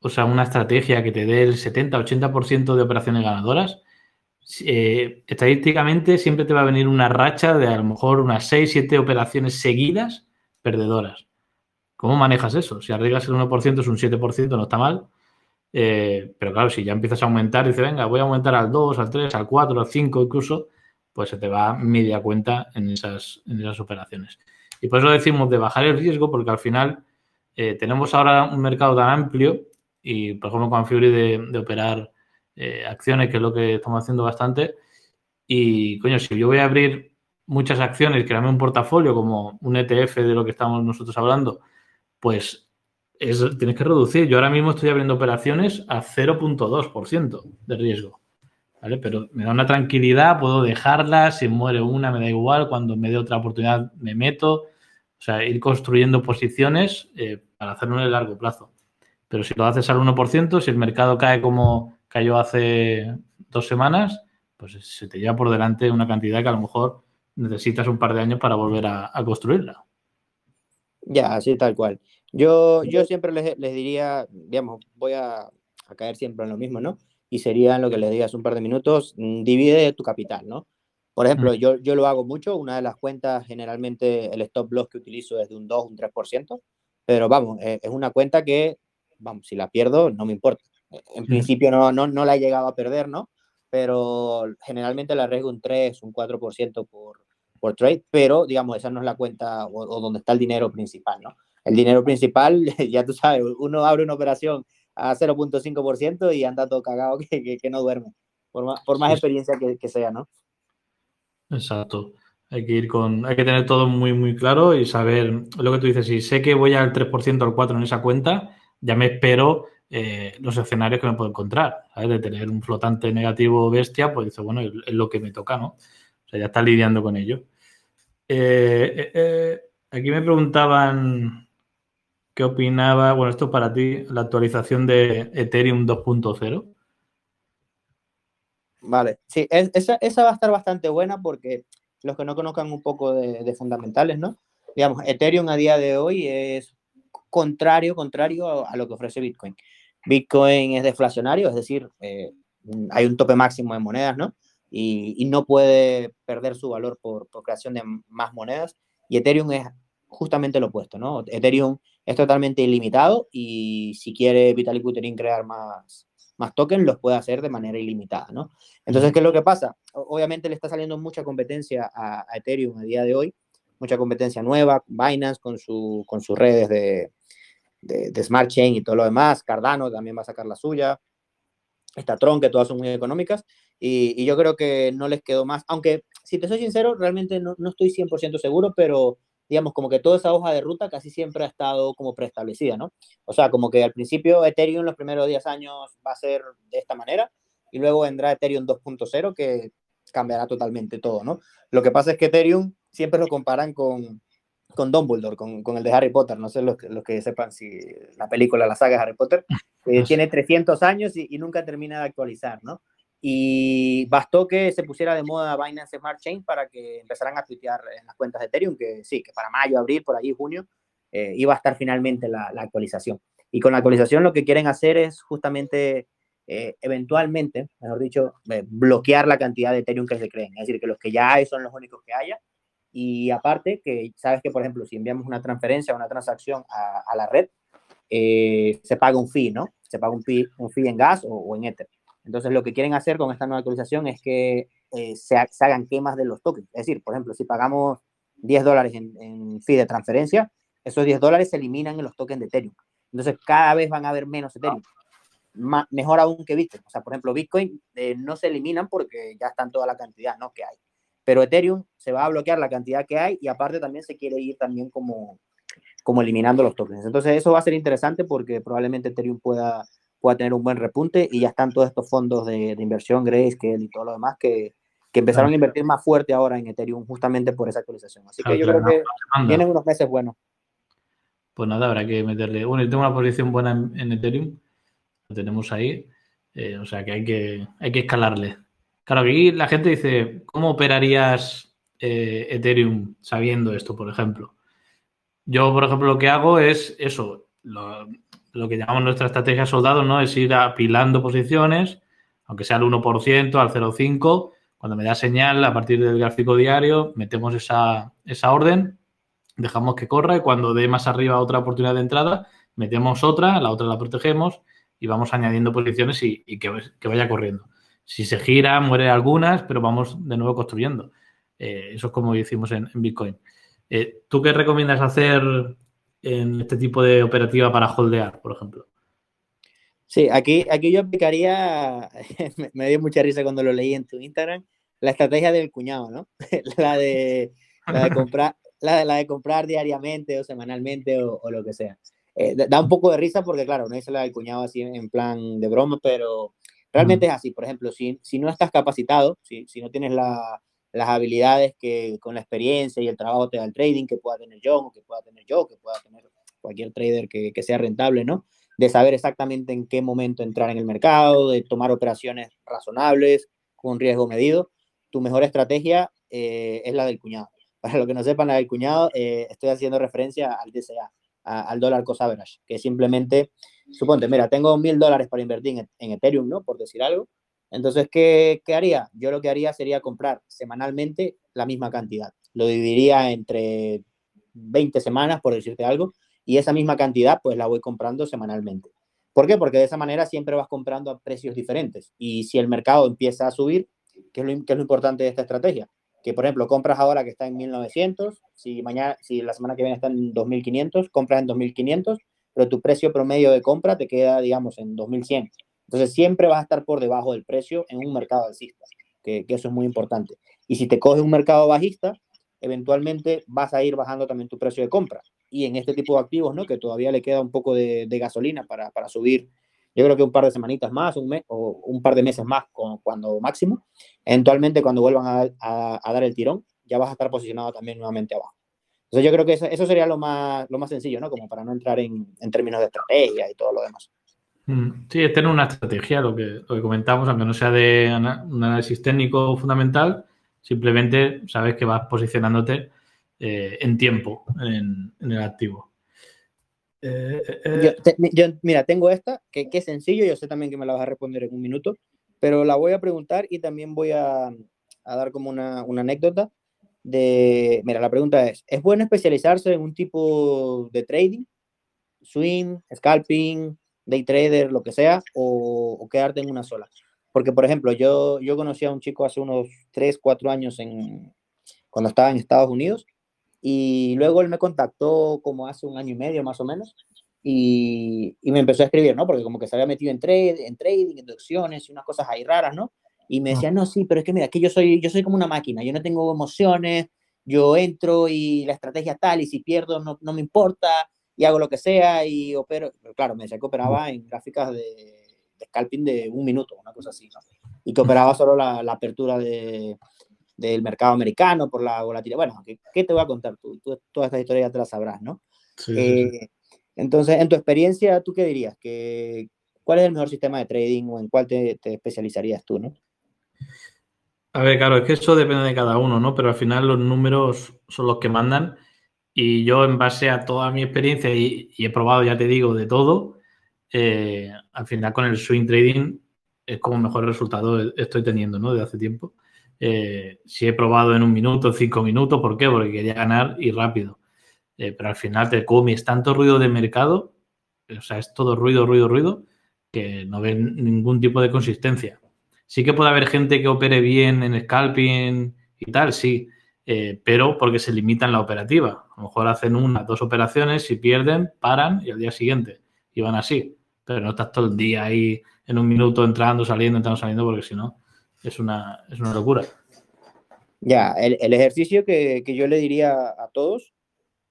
o sea, una estrategia que te dé el 70-80% de operaciones ganadoras, eh, estadísticamente siempre te va a venir una racha de a lo mejor unas 6, 7 operaciones seguidas perdedoras. ¿Cómo manejas eso? Si arriesgas el 1% es un 7%, no está mal. Eh, pero claro, si ya empiezas a aumentar, dice, venga, voy a aumentar al 2, al 3, al 4, al 5 incluso, pues se te va media cuenta en esas, en esas operaciones. Y por eso decimos de bajar el riesgo, porque al final eh, tenemos ahora un mercado tan amplio y, por ejemplo, con Fury de, operar eh, acciones, que es lo que estamos haciendo bastante. Y, coño, si yo voy a abrir muchas acciones, crearme un portafolio como un ETF de lo que estamos nosotros hablando, pues tienes que reducir. Yo ahora mismo estoy abriendo operaciones a 0.2% de riesgo. ¿Vale? Pero me da una tranquilidad, puedo dejarla, si muere una me da igual, cuando me dé otra oportunidad me meto. O sea, ir construyendo posiciones eh, para hacerlo en el largo plazo. Pero si lo haces al 1%, si el mercado cae como cayó hace dos semanas, pues se te lleva por delante una cantidad que a lo mejor necesitas un par de años para volver a, construirla. Ya, así tal cual. Yo, yo siempre les, diría, digamos, voy a, a, caer siempre en lo mismo, ¿no? Y sería lo que les digas un par de minutos, mm, divide tu capital, ¿no? Por ejemplo, yo, yo lo hago mucho, una de las cuentas, generalmente el stop loss que utilizo es de un 2, un 3%, pero vamos, eh, es una cuenta que, vamos, si la pierdo, no me importa. En principio no, no, no la he llegado a perder, ¿no? Pero generalmente la arriesgo un 3, un 4% por, por trade, pero digamos, esa no es la cuenta o, donde está el dinero principal, ¿no? El dinero principal, ya tú sabes, uno abre una operación a 0.5% y anda todo cagado que, que, no duerme, por más, por más experiencia que, que sea, ¿no? Exacto. Hay que ir con, hay que tener todo muy, muy claro y saber lo que tú dices. Si sé que voy al 3% al 4% en esa cuenta, ya me espero eh, los escenarios que me puedo encontrar. ¿sabes? De tener un flotante negativo bestia, pues dice, bueno, es, lo que me toca, ¿no? O sea, ya está lidiando con ello. Eh, eh, aquí me preguntaban qué opinaba, bueno, esto para ti, la actualización de Ethereum 2.0. Vale, sí, esa, esa, va a estar bastante buena porque los que no conozcan un poco de, fundamentales, ¿no? Digamos, Ethereum a día de hoy es contrario, contrario a, lo que ofrece Bitcoin. Bitcoin es deflacionario, es decir, eh, hay un tope máximo de monedas, ¿no? Y, no puede perder su valor por, por, creación de más monedas. Y Ethereum es justamente lo opuesto, ¿no? Ethereum es totalmente ilimitado y si quiere Vitalik Buterin crear más, más tokens, los puede hacer de manera ilimitada, ¿no? Entonces, ¿qué es lo que pasa? Obviamente le está saliendo mucha competencia a, Ethereum a día de hoy, mucha competencia nueva, Binance con, su, con sus redes de, de, Smart Chain y todo lo demás, Cardano también va a sacar la suya, está Tron, que todas son muy económicas, y, yo creo que no les quedó más, aunque si te soy sincero, realmente no, no estoy 100% seguro, pero digamos, como que toda esa hoja de ruta casi siempre ha estado como preestablecida, ¿no? O sea, como que al principio Ethereum los primeros 10 años va a ser de esta manera y luego vendrá Ethereum 2.0 que cambiará totalmente todo, ¿no? Lo que pasa es que Ethereum siempre lo comparan con, con Dumbledore, con, con el de Harry Potter, no sé los, los que sepan si la película, la saga de Harry Potter, eh, tiene 300 años y, y nunca termina de actualizar, ¿no? Y bastó que se pusiera de moda Binance Smart Chain para que empezaran a tuitear en las cuentas de Ethereum, que sí, que para mayo, abril, por ahí, junio, eh, iba a estar finalmente la, actualización. Y con la actualización lo que quieren hacer es justamente, eh, eventualmente, mejor dicho, eh, bloquear la cantidad de Ethereum que se creen. Es decir, que los que ya hay son los únicos que haya. Y aparte, que sabes que, por ejemplo, si enviamos una transferencia una transacción a, la red, se paga un fee, ¿no? Se paga un fee, un fee en gas o, o en Ether. Entonces, lo que quieren hacer con esta nueva actualización es que eh, se, hagan quemas de los tokens. Es decir, por ejemplo, si pagamos 10 dólares en, en fee de transferencia, esos 10 dólares se eliminan en los tokens de Ethereum. Entonces, cada vez van a haber menos Ethereum. mejor aún que Bitcoin. O sea, por ejemplo, Bitcoin eh, no se eliminan porque ya están toda la cantidad ¿no? que hay. Pero Ethereum se va a bloquear la cantidad que hay y aparte también se quiere ir también como, como eliminando los tokens. Entonces, eso va a ser interesante porque probablemente Ethereum pueda pueda tener un buen repunte y ya están todos estos fondos de, de inversión, Grayscale y todo lo demás que, que empezaron a invertir más fuerte ahora en Ethereum justamente por esa actualización. Así que yo creo que vienen unos meses buenos. Pues nada, habrá que meterle. Bueno, yo tengo una posición buena en, Ethereum, lo tenemos ahí, eh, o sea que hay que, hay que escalarle. Claro, aquí la gente dice, ¿cómo operarías eh, Ethereum sabiendo esto, por ejemplo? Yo, por ejemplo, lo que hago es eso, lo, lo que llamamos nuestra estrategia soldado, ¿no? Es ir apilando posiciones aunque sea al 1%, al 0,5%, cuando me da señal a partir del gráfico diario, metemos esa, esa orden, dejamos que corra y cuando dé más arriba otra oportunidad de entrada, metemos otra, la otra la protegemos y vamos añadiendo posiciones y, que, vaya corriendo. Si se gira, muere algunas, pero vamos de nuevo construyendo. Eh, eso es como hicimos en, Bitcoin. Eh, ¿Tú qué recomiendas hacer en este tipo de operativa para holdear, por ejemplo? Sí, aquí, aquí yo aplicaría, me dio mucha risa cuando lo leí en tu Instagram, la estrategia del cuñado, ¿no? la, de, la, de comprar, la, la de comprar diariamente o semanalmente o, o lo que sea. Eh, da un poco de risa porque, claro, no es la del cuñado así en plan de broma, pero realmente es así. Por ejemplo, si, si no estás capacitado, si, si no tienes la, las habilidades que con la experiencia y el trabajo te da el trading que pueda tener o que pueda tener yo, que pueda tener cualquier trader que, que sea rentable, ¿no? De saber exactamente en qué momento entrar en el mercado, de tomar operaciones razonables, con riesgo medido. Tu mejor estrategia eh, es la del cuñado. Para los que no sepan, la del cuñado, eh, estoy haciendo referencia al DCA, al dólar cost average, que simplemente, suponte, mira, tengo mil dólares para invertir en, Ethereum, ¿no? Por decir algo. Entonces, ¿qué, ¿qué haría? Yo lo que haría sería comprar semanalmente la misma cantidad. Lo dividiría entre 20 semanas, por decirte algo, y esa misma cantidad, pues la voy comprando semanalmente. ¿Por qué? Porque de esa manera siempre vas comprando a precios diferentes. Y si el mercado empieza a subir, ¿qué es lo, es lo importante de esta estrategia? que por ejemplo compras ahora que está en 1900, si mañana, si la semana que viene está en 2500, compras en 2500, pero tu precio promedio de compra te queda, digamos, en 2100. Entonces siempre vas a estar por debajo del precio en un mercado alcista, que, que eso es muy importante. Y si te coges un mercado bajista, eventualmente vas a ir bajando también tu precio de compra. Y en este tipo de activos, ¿no? Que todavía le queda un poco de, gasolina para, subir yo creo que un par de semanitas más, un mes o un par de meses más cuando máximo, eventualmente cuando vuelvan a, dar el tirón, ya vas a estar posicionado también nuevamente abajo. Entonces yo creo que eso, sería lo más, lo más sencillo, ¿no? Como para no entrar en, términos de estrategia y todo lo demás. Mm, sí, es tener una estrategia, lo que, lo que comentamos, aunque no sea de un análisis técnico fundamental, simplemente sabes que vas posicionándote eh, en tiempo en el activo. Eh, eh, yo, mira, tengo esta, que, es sencillo, yo sé también que me la vas a responder en un minuto, pero la voy a preguntar y también voy a, a dar como una, una, anécdota de, mira, la pregunta es, ¿es bueno especializarse en un tipo de trading? Swing, scalping, day trader, lo que sea, o, o quedarte en una sola. Porque, por ejemplo, yo, yo conocí a un chico hace unos 3, 4 años en, cuando estaba en Estados Unidos y luego él me contactó como hace un año y medio más o menos y, y me empezó a escribir, ¿no? Porque como que se había metido en, trade, en trading, en opciones y unas cosas ahí raras, ¿no? Y me decía, no, sí, pero es que mira, que yo soy, yo soy como una máquina, yo no tengo emociones, yo entro y la estrategia tal y si pierdo no, no me importa y hago lo que sea y opero. claro, me decía que operaba en gráficas de, de scalping de un minuto, una cosa así, ¿no? Y que operaba solo la, la apertura de, del mercado americano por la volatilidad. Bueno, ¿qué, te voy a contar? Tú, tú toda esta historia ya te la sabrás, ¿no? Eh, entonces, en tu experiencia, ¿tú qué dirías? ¿Que, ¿Cuál es el mejor sistema de trading o en cuál te, te, especializarías tú, no? A ver, claro, es que eso depende de cada uno, ¿no? Pero al final los números son los que mandan y yo en base a toda mi experiencia y, he probado, ya te digo, de todo, eh, al final con el swing trading es como mejor resultado estoy teniendo, ¿no? De hace tiempo. Eh, si he probado en un minuto, cinco minutos, ¿por qué? Porque quería ganar y rápido. Eh, pero al final te comes tanto ruido de mercado, o sea, es todo ruido, ruido, ruido, que no ven ningún tipo de consistencia. Sí que puede haber gente que opere bien en scalping y tal, sí, pero porque se limitan la operativa. A lo mejor hacen una, dos operaciones, si pierden, paran y al día siguiente. Y van así. Pero no estás todo el día ahí en un minuto entrando, saliendo, entrando, saliendo, porque si no, es una, es una locura. Ya, el, ejercicio que, que, yo le diría a todos,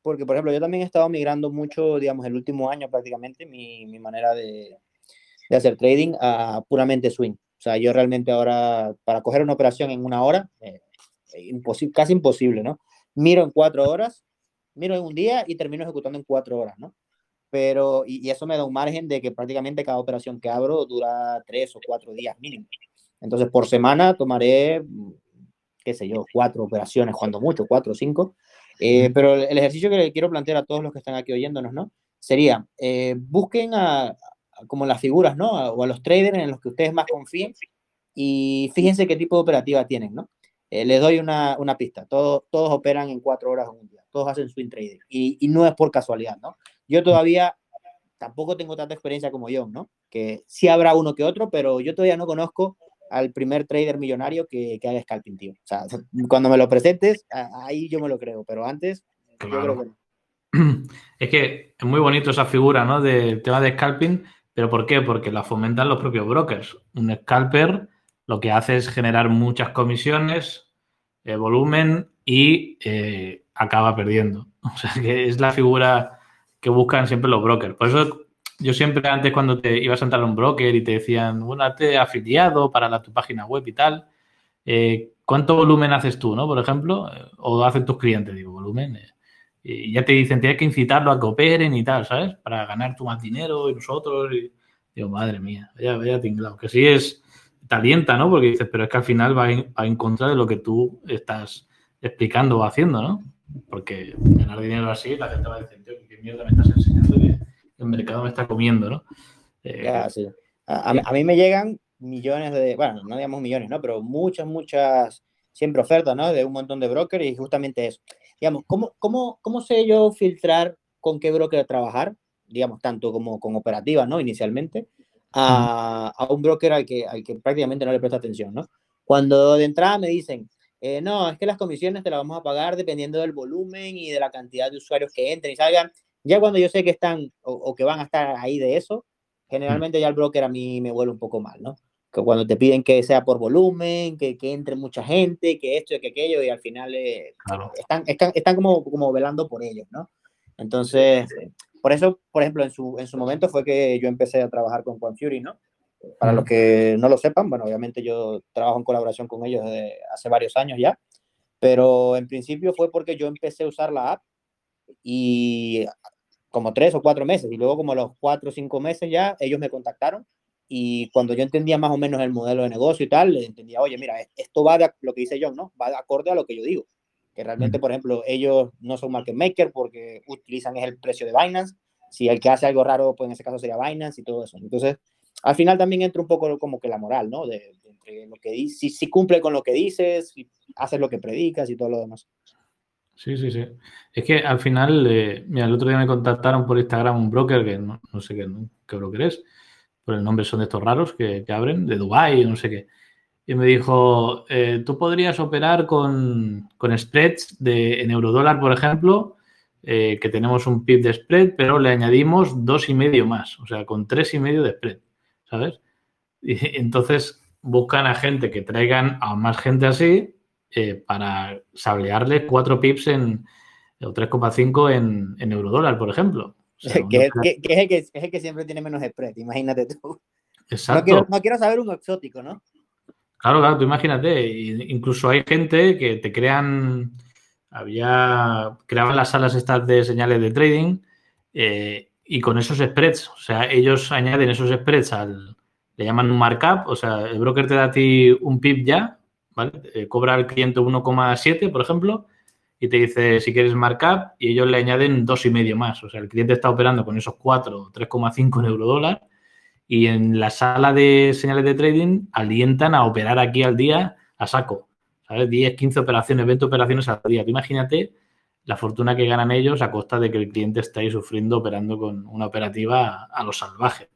porque por ejemplo yo también he estado migrando mucho, digamos, el último año prácticamente, mi, mi manera de, de, hacer trading a puramente swing. O sea, yo realmente ahora, para coger una operación en una hora, eh, imposible, casi imposible, ¿no? Miro en cuatro horas, miro en un día y termino ejecutando en cuatro horas, ¿no? Pero, y, y eso me da un margen de que prácticamente cada operación que abro dura tres o cuatro días mínimo. Entonces, por semana tomaré, qué sé yo, cuatro operaciones, cuando mucho, cuatro o cinco. Eh, pero el ejercicio que le quiero plantear a todos los que están aquí oyéndonos, ¿no? Sería, eh, busquen a, como las figuras, ¿no? O a los traders en los que ustedes más confíen y fíjense qué tipo de operativa tienen, ¿no? Eh, les doy una, una pista, todos, todos operan en cuatro horas un día, todos hacen swing trading y, y no es por casualidad, ¿no? Yo todavía tampoco tengo tanta experiencia como yo, ¿no? Que sí habrá uno que otro, pero yo todavía no conozco al primer trader millonario que, que haga scalping, tío. O sea, cuando me lo presentes, ahí yo me lo creo, pero antes yo creo que no. Es que es muy bonito esa figura, ¿no? Del tema de scalping, pero ¿por qué? Porque la fomentan los propios brokers. Un scalper lo que hace es generar muchas comisiones, eh, volumen y eh, acaba perdiendo. O sea, que es la figura que buscan siempre los brokers. Por eso yo siempre antes cuando te ibas a entrar a un broker y te decían, bueno, te afiliado para la, tu página web y tal, eh, ¿cuánto volumen haces tú, no? Por ejemplo, o hacen tus clientes, digo, volumen. y ya te dicen, tienes que incitarlo a que operen y tal, ¿sabes? Para ganar tu más dinero y nosotros. Digo, madre mía, vaya, vaya tinglado. Que sí es te alienta, ¿no? Porque dices, pero es que al final va en, contra de lo que tú estás explicando o haciendo, ¿no? Porque ganar dinero así, la gente va a decir, tío, ¿qué mierda me estás enseñando? Que el mercado me está comiendo, ¿no? Eh, sí. a, mí me llegan millones de, bueno, no digamos millones, ¿no? Pero muchas, muchas, siempre ofertas, ¿no? De un montón de brokers y justamente eso. Digamos, ¿cómo, cómo, cómo sé yo filtrar con qué broker trabajar? Digamos, tanto como con operativas, ¿no? Inicialmente a, un broker al que, al que prácticamente no le presta atención, ¿no? Cuando de entrada me dicen, eh, no, es que las comisiones te las vamos a pagar dependiendo del volumen y de la cantidad de usuarios que entren y salgan, ya cuando yo sé que están o, que van a estar ahí de eso, generalmente ya el broker a mí me vuelve un poco mal, ¿no? Que cuando te piden que sea por volumen, que, que entre mucha gente, que esto y que aquello, y al final eh, están, están, están, como, como velando por ellos, ¿no? Entonces, por eso, por ejemplo, en su, en su momento fue que yo empecé a trabajar con Juan Fury, ¿no? Para los que no lo sepan, bueno, obviamente yo trabajo en colaboración con ellos desde hace varios años ya, pero en principio fue porque yo empecé a usar la app y como tres o cuatro meses, y luego como a los cuatro o cinco meses ya ellos me contactaron y cuando yo entendía más o menos el modelo de negocio y tal, entendía, oye, mira, esto va de lo que dice John, ¿no? Va de acorde a lo que yo digo que realmente, por ejemplo, ellos no son market maker porque utilizan el precio de Binance. Si el que hace algo raro, pues en ese caso sería Binance y todo eso. Entonces, al final también entra un poco como que la moral, ¿no? De, lo que si, cumple con lo que dices, si haces lo que predicas y todo lo demás. Sí, sí, sí. Es que al final, eh, mira, el otro día me contactaron por Instagram un broker que no, sé qué, broker es, por el nombre son de estos raros que, abren, de Dubai no sé qué y me dijo, eh, tú podrías operar con, con spreads de, en eurodólar, por ejemplo, eh, que tenemos un pip de spread, pero le añadimos dos y medio más, o sea, con tres y medio de spread, ¿sabes? Y entonces buscan a gente que traigan a más gente así eh, para sablearle cuatro pips en, o 3,5 en, en eurodólar, por ejemplo. que, es el que, es el que siempre tiene menos spread, imagínate tú. Exacto. No quiero, no quiero saber un exótico, ¿no? Claro, claro, tú imagínate, incluso hay gente que te crean, había, creaban las salas estas de señales de trading eh, y con esos spreads, o sea, ellos añaden esos spreads al, le llaman un markup, o sea, el broker te da a ti un pip ya, ¿vale? Eh, cobra al cliente 1,7, por ejemplo, y te dice si quieres markup y ellos le añaden dos y medio más, o sea, el cliente está operando con esos 4, 3,5 en euro dólar y en la sala de señales de trading alientan a operar aquí al día a saco. ¿Sabes? 10, 15 operaciones, 20 operaciones al día. imagínate la fortuna que ganan ellos a costa de que el cliente esté ahí sufriendo operando con una operativa a, lo salvaje.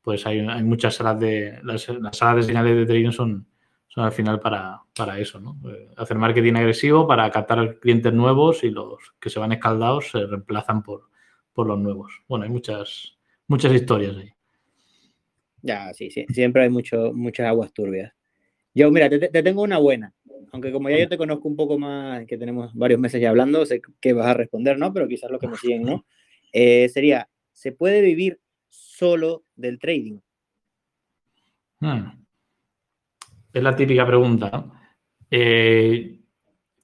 Pues hay, muchas salas de. Las, salas de señales de trading son, son al final para, eso, ¿no? Eh, hacer marketing agresivo para captar clientes nuevos y los que se van escaldados se reemplazan por, por los nuevos. Bueno, hay muchas, muchas historias ahí. Ya, sí, sí. Siempre hay mucho, muchas aguas turbias. Yo, mira, te, tengo una buena. Aunque como ya yo te conozco un poco más, que tenemos varios meses ya hablando, sé que vas a responder, ¿no? Pero quizás los que me siguen, ¿no? Eh, sería, ¿se puede vivir solo del trading? Hmm. Es la típica pregunta. Eh,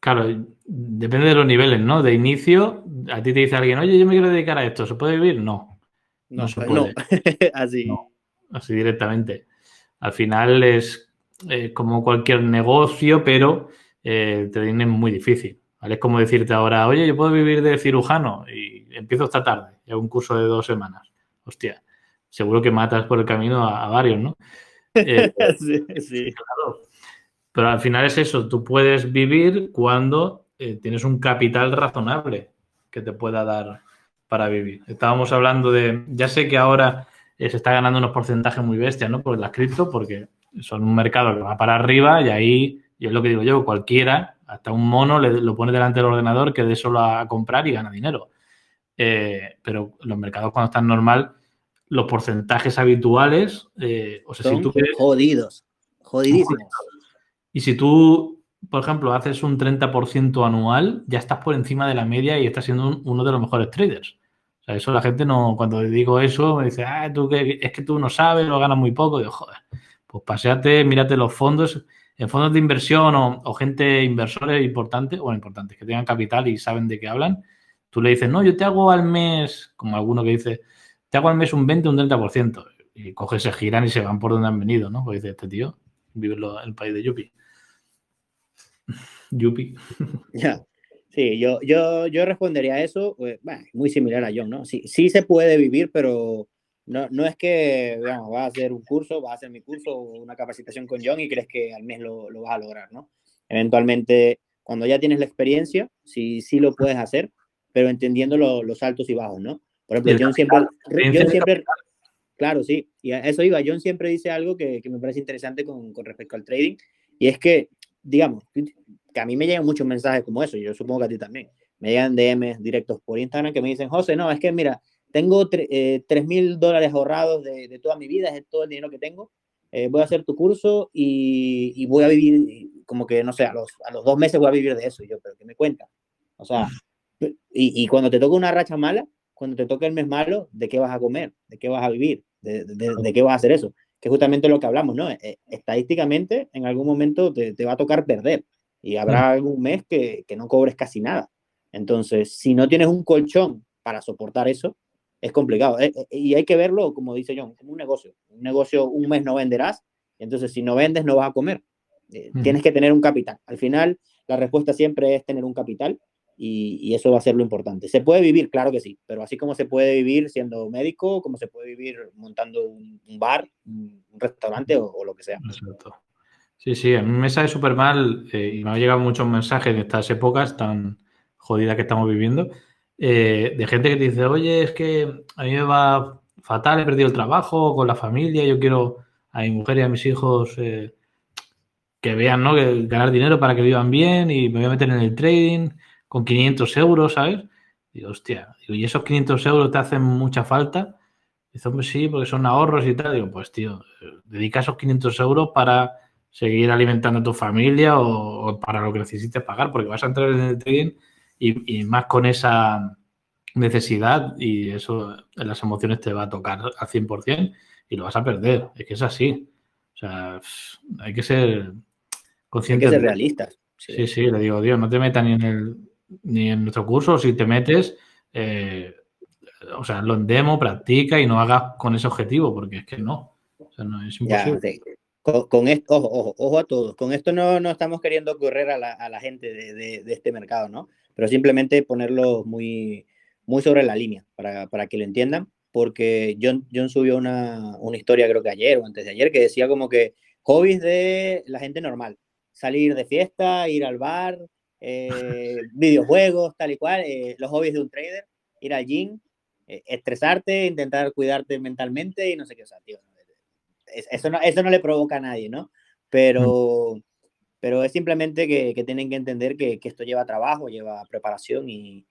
claro, depende de los niveles, ¿no? De inicio, a ti te dice alguien, oye, yo me quiero dedicar a esto, ¿se puede vivir? No. No, se puede. Así así directamente. Al final es eh, como cualquier negocio, pero eh, el trading es muy difícil. Es como decirte ahora, oye, yo puedo vivir de cirujano y empiezo esta tarde, y hago un curso de dos semanas. Hostia, seguro que matas por el camino a, varios, ¿no? Eh, sí, sí. Claro. Pero al final es eso, tú puedes vivir cuando eh, tienes un capital razonable que te pueda dar para vivir. Estábamos hablando de, ya sé que ahora se está ganando unos porcentajes muy bestias, ¿no? Por las cripto, porque son un mercado que va para arriba y ahí, y es lo que digo yo, cualquiera, hasta un mono, le, lo pone delante del ordenador que de solo a comprar y gana dinero. Eh, pero los mercados cuando están normal, los porcentajes habituales, eh, o sea, si tú jodidos, jodidísimos. Y si tú, por ejemplo, haces un 30% anual, ya estás por encima de la media y estás siendo uno de los mejores traders. O sea, eso la gente no, cuando digo eso, me dice, ah, tú que, es que tú no sabes, lo ganas muy poco. Y yo, joder, pues paseate, mírate los fondos, en fondos de inversión o, gente, inversores importantes, o importantes, que tengan capital y saben de qué hablan, tú le dices, no, yo te hago al mes, como alguno que dice, te hago al mes un 20, un 30%. Y coges, se giran y se van por donde han venido, ¿no? Pues dice, este tío vive el país de Yupi. Yupi. Ya. Sí, yo, yo, yo respondería a eso, pues, muy similar a John, ¿no? Sí, sí se puede vivir, pero no, no es que, digamos, vas a hacer un curso, vas a hacer mi curso o una capacitación con John y crees que al mes lo, lo vas a lograr, ¿no? Eventualmente, cuando ya tienes la experiencia, sí, sí lo puedes hacer, pero entendiendo los altos y bajos, ¿no? Por ejemplo, John siempre, John siempre, claro, sí, y a eso iba, John siempre dice algo que, que me parece interesante con, con respecto al trading, y es que digamos, que a mí me llegan muchos mensajes como eso, yo supongo que a ti también. Me llegan DMs directos por Instagram que me dicen, José, no, es que mira, tengo 3 eh, mil dólares ahorrados de, de, toda mi vida, es todo el dinero que tengo. Eh, voy a hacer tu curso y, y, voy a vivir, como que, no sé, a los, a los dos meses voy a vivir de eso. Y yo, pero ¿qué me cuenta? O sea, y, y, cuando te toca una racha mala, cuando te toca el mes malo, ¿de qué vas a comer? ¿De qué vas a vivir? ¿De, de, de qué vas a hacer eso? que justamente lo que hablamos, ¿no? Eh, estadísticamente, en algún momento te, te, va a tocar perder y habrá algún mes que, que, no cobres casi nada. Entonces, si no tienes un colchón para soportar eso, es complicado. Eh, eh, y hay que verlo, como dice John, como un negocio. Un negocio, un mes no venderás, entonces si no vendes, no vas a comer. Tienes que tener un capital. Al final, la respuesta siempre es tener un capital y, eso va a ser lo importante. ¿Se puede vivir? Claro que sí, pero así como se puede vivir siendo médico, como se puede vivir montando un, bar, un restaurante o, lo que sea. Exacto. Sí, sí, a mí me sale súper mal eh, y me han llegado muchos mensajes de estas épocas tan jodidas que estamos viviendo, eh, de gente que te dice, oye, es que a mí me va fatal, he perdido el trabajo con la familia, yo quiero a mi mujer y a mis hijos eh, que vean, ¿no? Que ganar dinero para que vivan bien y me voy a meter en el trading con 500 euros, ¿sabes? Digo, hostia, ¿y esos 500 euros te hacen mucha falta? Dice, hombre, sí, porque son ahorros y tal. Digo, pues tío, dedica esos 500 euros para seguir alimentando a tu familia o, para lo que necesites pagar, porque vas a entrar en el trading y, y, más con esa necesidad y eso las emociones te va a tocar al 100% y lo vas a perder. Es que es así. O sea, hay que ser conscientes. Hay que ser realistas. Sí. sí, sí, le digo, Dios, no te metas ni en el ni en nuestro curso, si te metes, eh, o sea, lo en demo, practica y no hagas con ese objetivo, porque es que no. O sea, no es imposible. Con, esto, ojo, ojo, ojo, a todos. Con esto no, no estamos queriendo correr a la, a la gente de, de, de, este mercado, ¿no? Pero simplemente ponerlo muy, muy sobre la línea para, para que lo entiendan, porque John, John subió una, una historia, creo que ayer o antes de ayer, que decía como que hobbies de la gente normal. Salir de fiesta, ir al bar, eh, videojuegos, tal y cual, eh, los hobbies de un trader, ir al gym, eh, estresarte, intentar cuidarte mentalmente y no sé qué, o sea, tío, eso no, eso no le provoca a nadie, ¿no? Pero, pero es simplemente que, que tienen que entender que, que, esto lleva trabajo, lleva preparación y,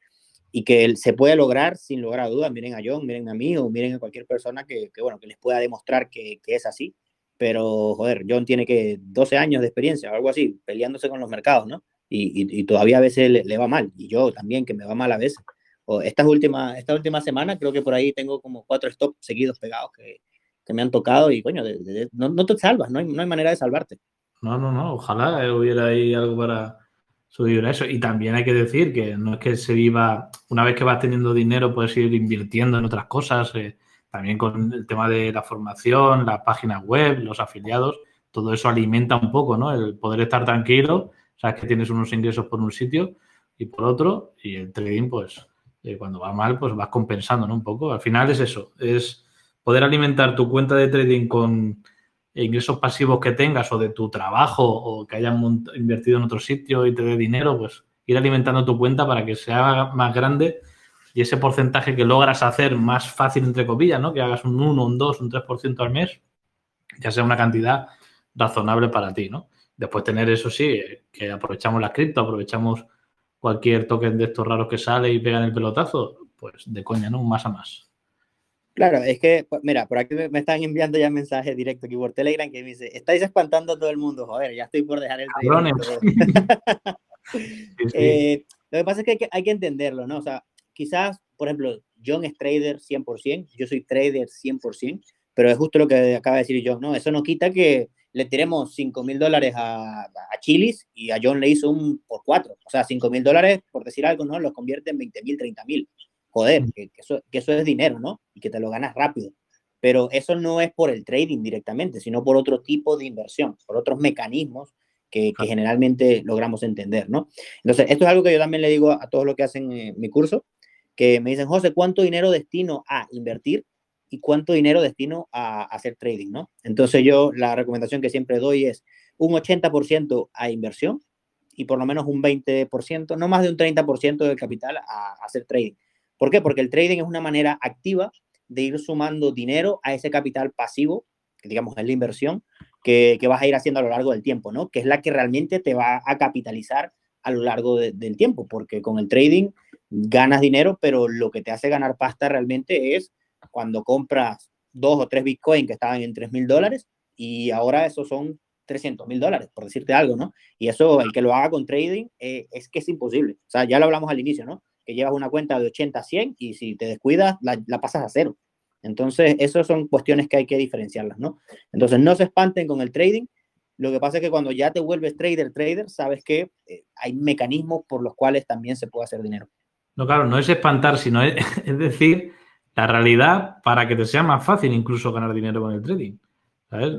y que se puede lograr sin lugar a dudas. Miren a John, miren a mí o miren a cualquier persona que, que bueno, que les pueda demostrar que, es así. Pero, joder, John tiene que 12 años de experiencia o algo así, peleándose con los mercados, ¿no? y, y, todavía a veces le, va mal, y yo también, que me va mal a veces. O estas últimas, esta última semana creo que por ahí tengo como cuatro stops seguidos pegados que me han tocado y coño, de, de, no, no, te salvas, no hay, no hay, manera de salvarte. No, no, no, ojalá hubiera ahí algo para subir a eso. Y también hay que decir que no es que se viva, una vez que vas teniendo dinero puedes ir invirtiendo en otras cosas, eh, también con el tema de la formación, la página web, los afiliados, todo eso alimenta un poco, ¿no? El poder estar tranquilo sabes que tienes unos ingresos por un sitio y por otro, y el trading, pues, eh, cuando va mal, pues vas compensando, ¿no? Un poco. Al final es eso, es poder alimentar tu cuenta de trading con ingresos pasivos que tengas o de tu trabajo o que hayas invertido en otro sitio y te dé dinero, pues ir alimentando tu cuenta para que se haga más grande y ese porcentaje que logras hacer más fácil, entre comillas, ¿no? Que hagas un 1, un 2, un 3% al mes, ya sea una cantidad razonable para ti, ¿no? Después tener eso sí, que aprovechamos la cripto, aprovechamos cualquier token de estos raros que sale y pegan el pelotazo, pues de coña, ¿no? Más a más. Claro, es que, pues, mira, por aquí me están enviando ya mensajes directos aquí por Telegram que me dice, estáis espantando a todo el mundo, joder, ya estoy por dejar el eh, lo que pasa es que hay, que hay que entenderlo, ¿no? O sea, quizás, por ejemplo, John es trader 100%, yo soy trader 100%, pero es justo lo que acaba de decir John, ¿no? Eso no quita que le tiremos 5 mil dólares a, a Chilis y a John le hizo un por cuatro. O sea, 5 mil dólares, por decir algo, ¿no? Los convierte en 20 mil, 30 mil. Joder, que, eso, que eso es dinero, ¿no? Y que te lo ganas rápido. Pero eso no es por el trading directamente, sino por otro tipo de inversión, por otros mecanismos que, que, generalmente logramos entender, ¿no? Entonces, esto es algo que yo también le digo a todos los que hacen eh, mi curso, que me dicen, José, ¿cuánto dinero destino a invertir y cuánto dinero destino a, hacer trading, ¿no? Entonces yo la recomendación que siempre doy es un 80% a inversión y por lo menos un 20%, no más de un 30% del capital a, hacer trading. ¿Por qué? Porque el trading es una manera activa de ir sumando dinero a ese capital pasivo, que digamos es la inversión, que, que, vas a ir haciendo a lo largo del tiempo, ¿no? Que es la que realmente te va a capitalizar a lo largo del tiempo, porque con el trading ganas dinero, pero lo que te hace ganar pasta realmente es cuando compras dos o tres Bitcoin que estaban en tres mil dólares y ahora esos son 300 mil dólares, por decirte algo, ¿no? Y eso, el que lo haga con trading, eh, es que es imposible. O sea, ya lo hablamos al inicio, ¿no? Que llevas una cuenta de 80 a 100 y si te descuidas, la, pasas a cero. Entonces, esas son cuestiones que hay que diferenciarlas, ¿no? Entonces, no se espanten con el trading. Lo que pasa es que cuando ya te vuelves trader, trader, sabes que eh, hay mecanismos por los cuales también se puede hacer dinero. No, claro, no es espantar, sino es, decir la realidad para que te sea más fácil incluso ganar dinero con el trading.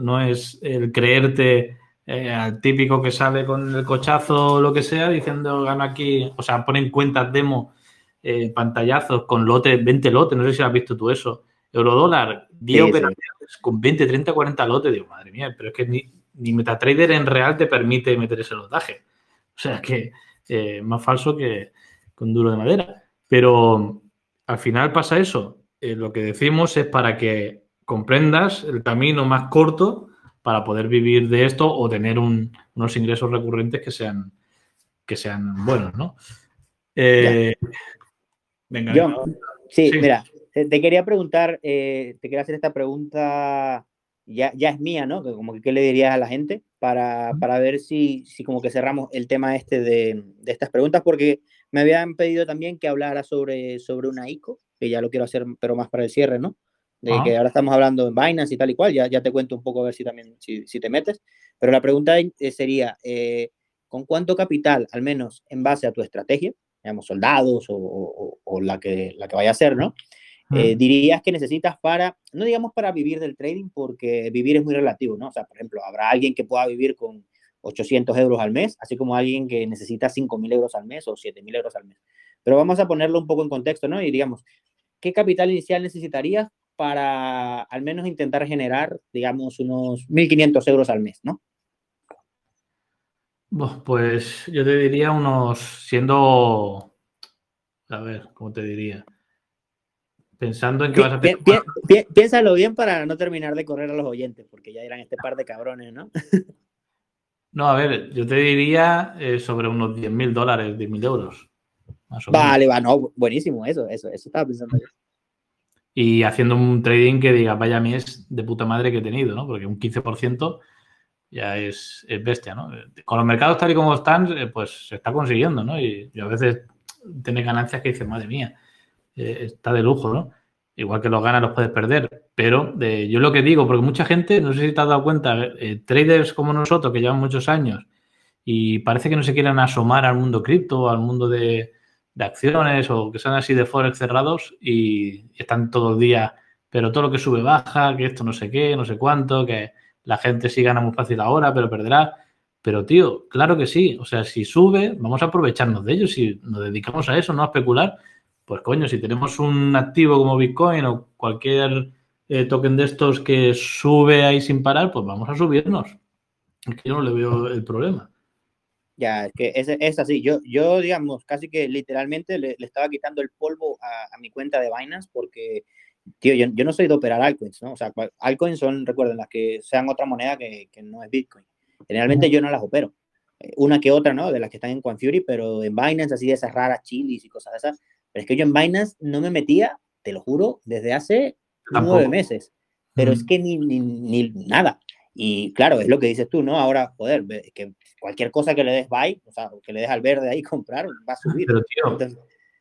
No es el creerte eh, al típico que sale con el cochazo o lo que sea diciendo gano aquí, o sea, ponen cuentas demo, eh, pantallazos con lotes, 20 lotes, no sé si has visto tú eso. Eurodólar, 10 sí, operaciones sí. con 20, 30, 40 lotes. Digo, madre mía, pero es que ni, ni MetaTrader en real te permite meter ese lotaje. O sea, que eh, más falso que con duro de madera. Pero al final pasa eso. Eh, lo que decimos es para que comprendas el camino más corto para poder vivir de esto o tener un, unos ingresos recurrentes que sean, que sean buenos, ¿no? Eh, venga, Yo, sí, sí, mira, te quería preguntar, eh, te quería hacer esta pregunta, ya, ya es mía, ¿no? Como que qué le dirías a la gente para, para ver si, si como que cerramos el tema este de, de, estas preguntas, porque me habían pedido también que hablara sobre, sobre una ICO, que ya lo quiero hacer, pero más para el cierre, ¿no? De ah. que ahora estamos hablando en Binance y tal y cual, ya, ya te cuento un poco a ver si también, si, si te metes, pero la pregunta sería, eh, ¿con cuánto capital, al menos en base a tu estrategia, digamos, soldados o, o, o la, que, la que vaya a ser, ¿no? Eh, dirías que necesitas para, no digamos para vivir del trading, porque vivir es muy relativo, ¿no? O sea, por ejemplo, habrá alguien que pueda vivir con 800 euros al mes, así como alguien que necesita 5.000 euros al mes o 7.000 euros al mes. Pero vamos a ponerlo un poco en contexto, ¿no? Y digamos, ¿qué capital inicial necesitarías para al menos intentar generar, digamos, unos 1.500 euros al mes, ¿no? Pues yo te diría unos, siendo, a ver, ¿cómo te diría? Pensando en que vas a. Pi pi piénsalo bien para no terminar de correr a los oyentes, porque ya dirán este par de cabrones, ¿no? no, a ver, yo te diría eh, sobre unos 10 mil dólares, 10 mil euros. vale, va, no, buenísimo, eso, eso, eso estaba pensando yo y haciendo un trading que diga, vaya mes de puta madre que he tenido, ¿no? Porque un 15% ya es, es, bestia, ¿no? Con los mercados tal y como están, eh, pues se está consiguiendo, ¿no? Y, a veces tienes ganancias que dices, madre mía, eh, está de lujo, ¿no? Igual que los ganas los puedes perder. Pero eh, yo lo que digo, porque mucha gente, no sé si te has dado cuenta, eh, traders como nosotros que llevan muchos años y parece que no se quieran asomar al mundo cripto, al mundo de, de acciones o que sean así de forex cerrados y, y están todo el día, pero todo lo que sube baja, que esto no sé qué, no sé cuánto, que la gente sí gana muy fácil ahora, pero perderá. Pero, tío, claro que sí. O sea, si sube, vamos a aprovecharnos de ello. Si nos dedicamos a eso, no a especular, pues coño, si tenemos un activo como Bitcoin o cualquier eh, token de estos que sube ahí sin parar, pues vamos a subirnos. Es que yo no le veo el problema. Ya, es que es, es así. Yo, yo, digamos, casi que literalmente le, estaba quitando el polvo a, mi cuenta de Binance porque, tío, yo, yo, no soy de operar altcoins, ¿no? O sea, altcoins son, recuerden, las que sean otra moneda que, que no es Bitcoin. Generalmente yo no las opero. Eh, una que otra, ¿no? De las que están en Fury, pero en Binance, así de esas raras chilis y cosas de esas. Pero es que yo en Binance no me metía, te lo juro, desde hace nueve meses. Pero es que ni, ni, ni, nada. Y claro, es lo que dices tú, ¿no? Ahora, joder, que cualquier cosa que le des buy, o sea, que le des al verde ahí comprar, va a subir. Pero tío,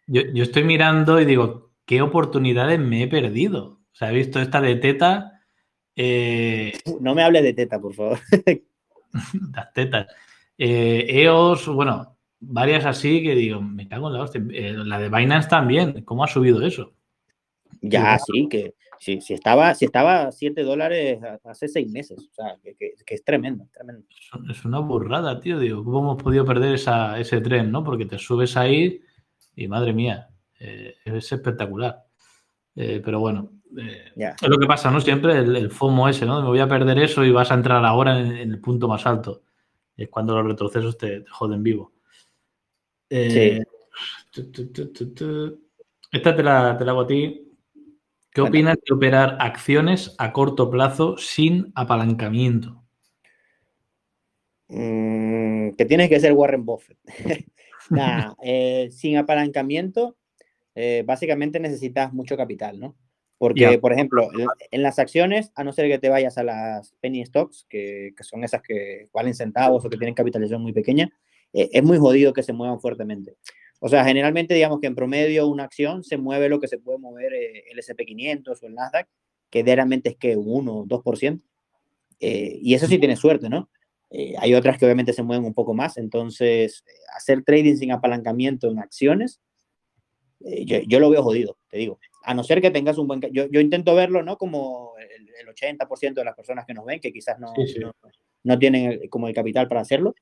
yo, yo, estoy mirando y digo, ¿qué oportunidades me he perdido? O sea, he visto esta de Teta. Eh... No me hables de Teta, por favor. Las tetas. Eh, EOS, bueno, varias así que digo, me cago en la hostia. Eh, la de Binance también, ¿cómo ha subido eso? Ya, sí, que si, si, estaba, si estaba a 7 dólares hace 6 meses, o sea, que, que, es tremendo, tremendo. Es una burrada, tío, digo, ¿cómo hemos podido perder esa, ese tren, no? Porque te subes ahí y madre mía, eh, es espectacular. Eh, pero bueno, eh, es lo que pasa, ¿no? Siempre el, FOMO ese, ¿no? Me voy a perder eso y vas a entrar ahora en, el punto más alto. Es cuando los retrocesos te, te joden vivo. sí. Esta te la, te la hago a ti. ¿Qué opinas de operar acciones a corto plazo sin apalancamiento? Mm, que tienes que ser Warren Buffett. Eh, sin apalancamiento, eh, básicamente necesitas mucho capital, ¿no? Porque, por ejemplo, en, las acciones, a no ser que te vayas a las penny stocks, que, son esas que valen centavos o que tienen capitalización muy pequeña, eh, es muy jodido que se muevan fuertemente. O sea, generalmente digamos que en promedio una acción se mueve lo que se puede mover eh, el SP500 o el Nasdaq, que generalmente es que 1 o 2%. Eh, y eso sí tiene suerte, ¿no? Eh, hay otras que obviamente se mueven un poco más, entonces hacer trading sin apalancamiento en acciones, yo, yo, lo veo jodido, te digo. A no ser que tengas un buen... Yo, yo intento verlo, ¿no? Como el, 80% de las personas que nos ven, que quizás no, no, no, tienen como el capital para hacerlo,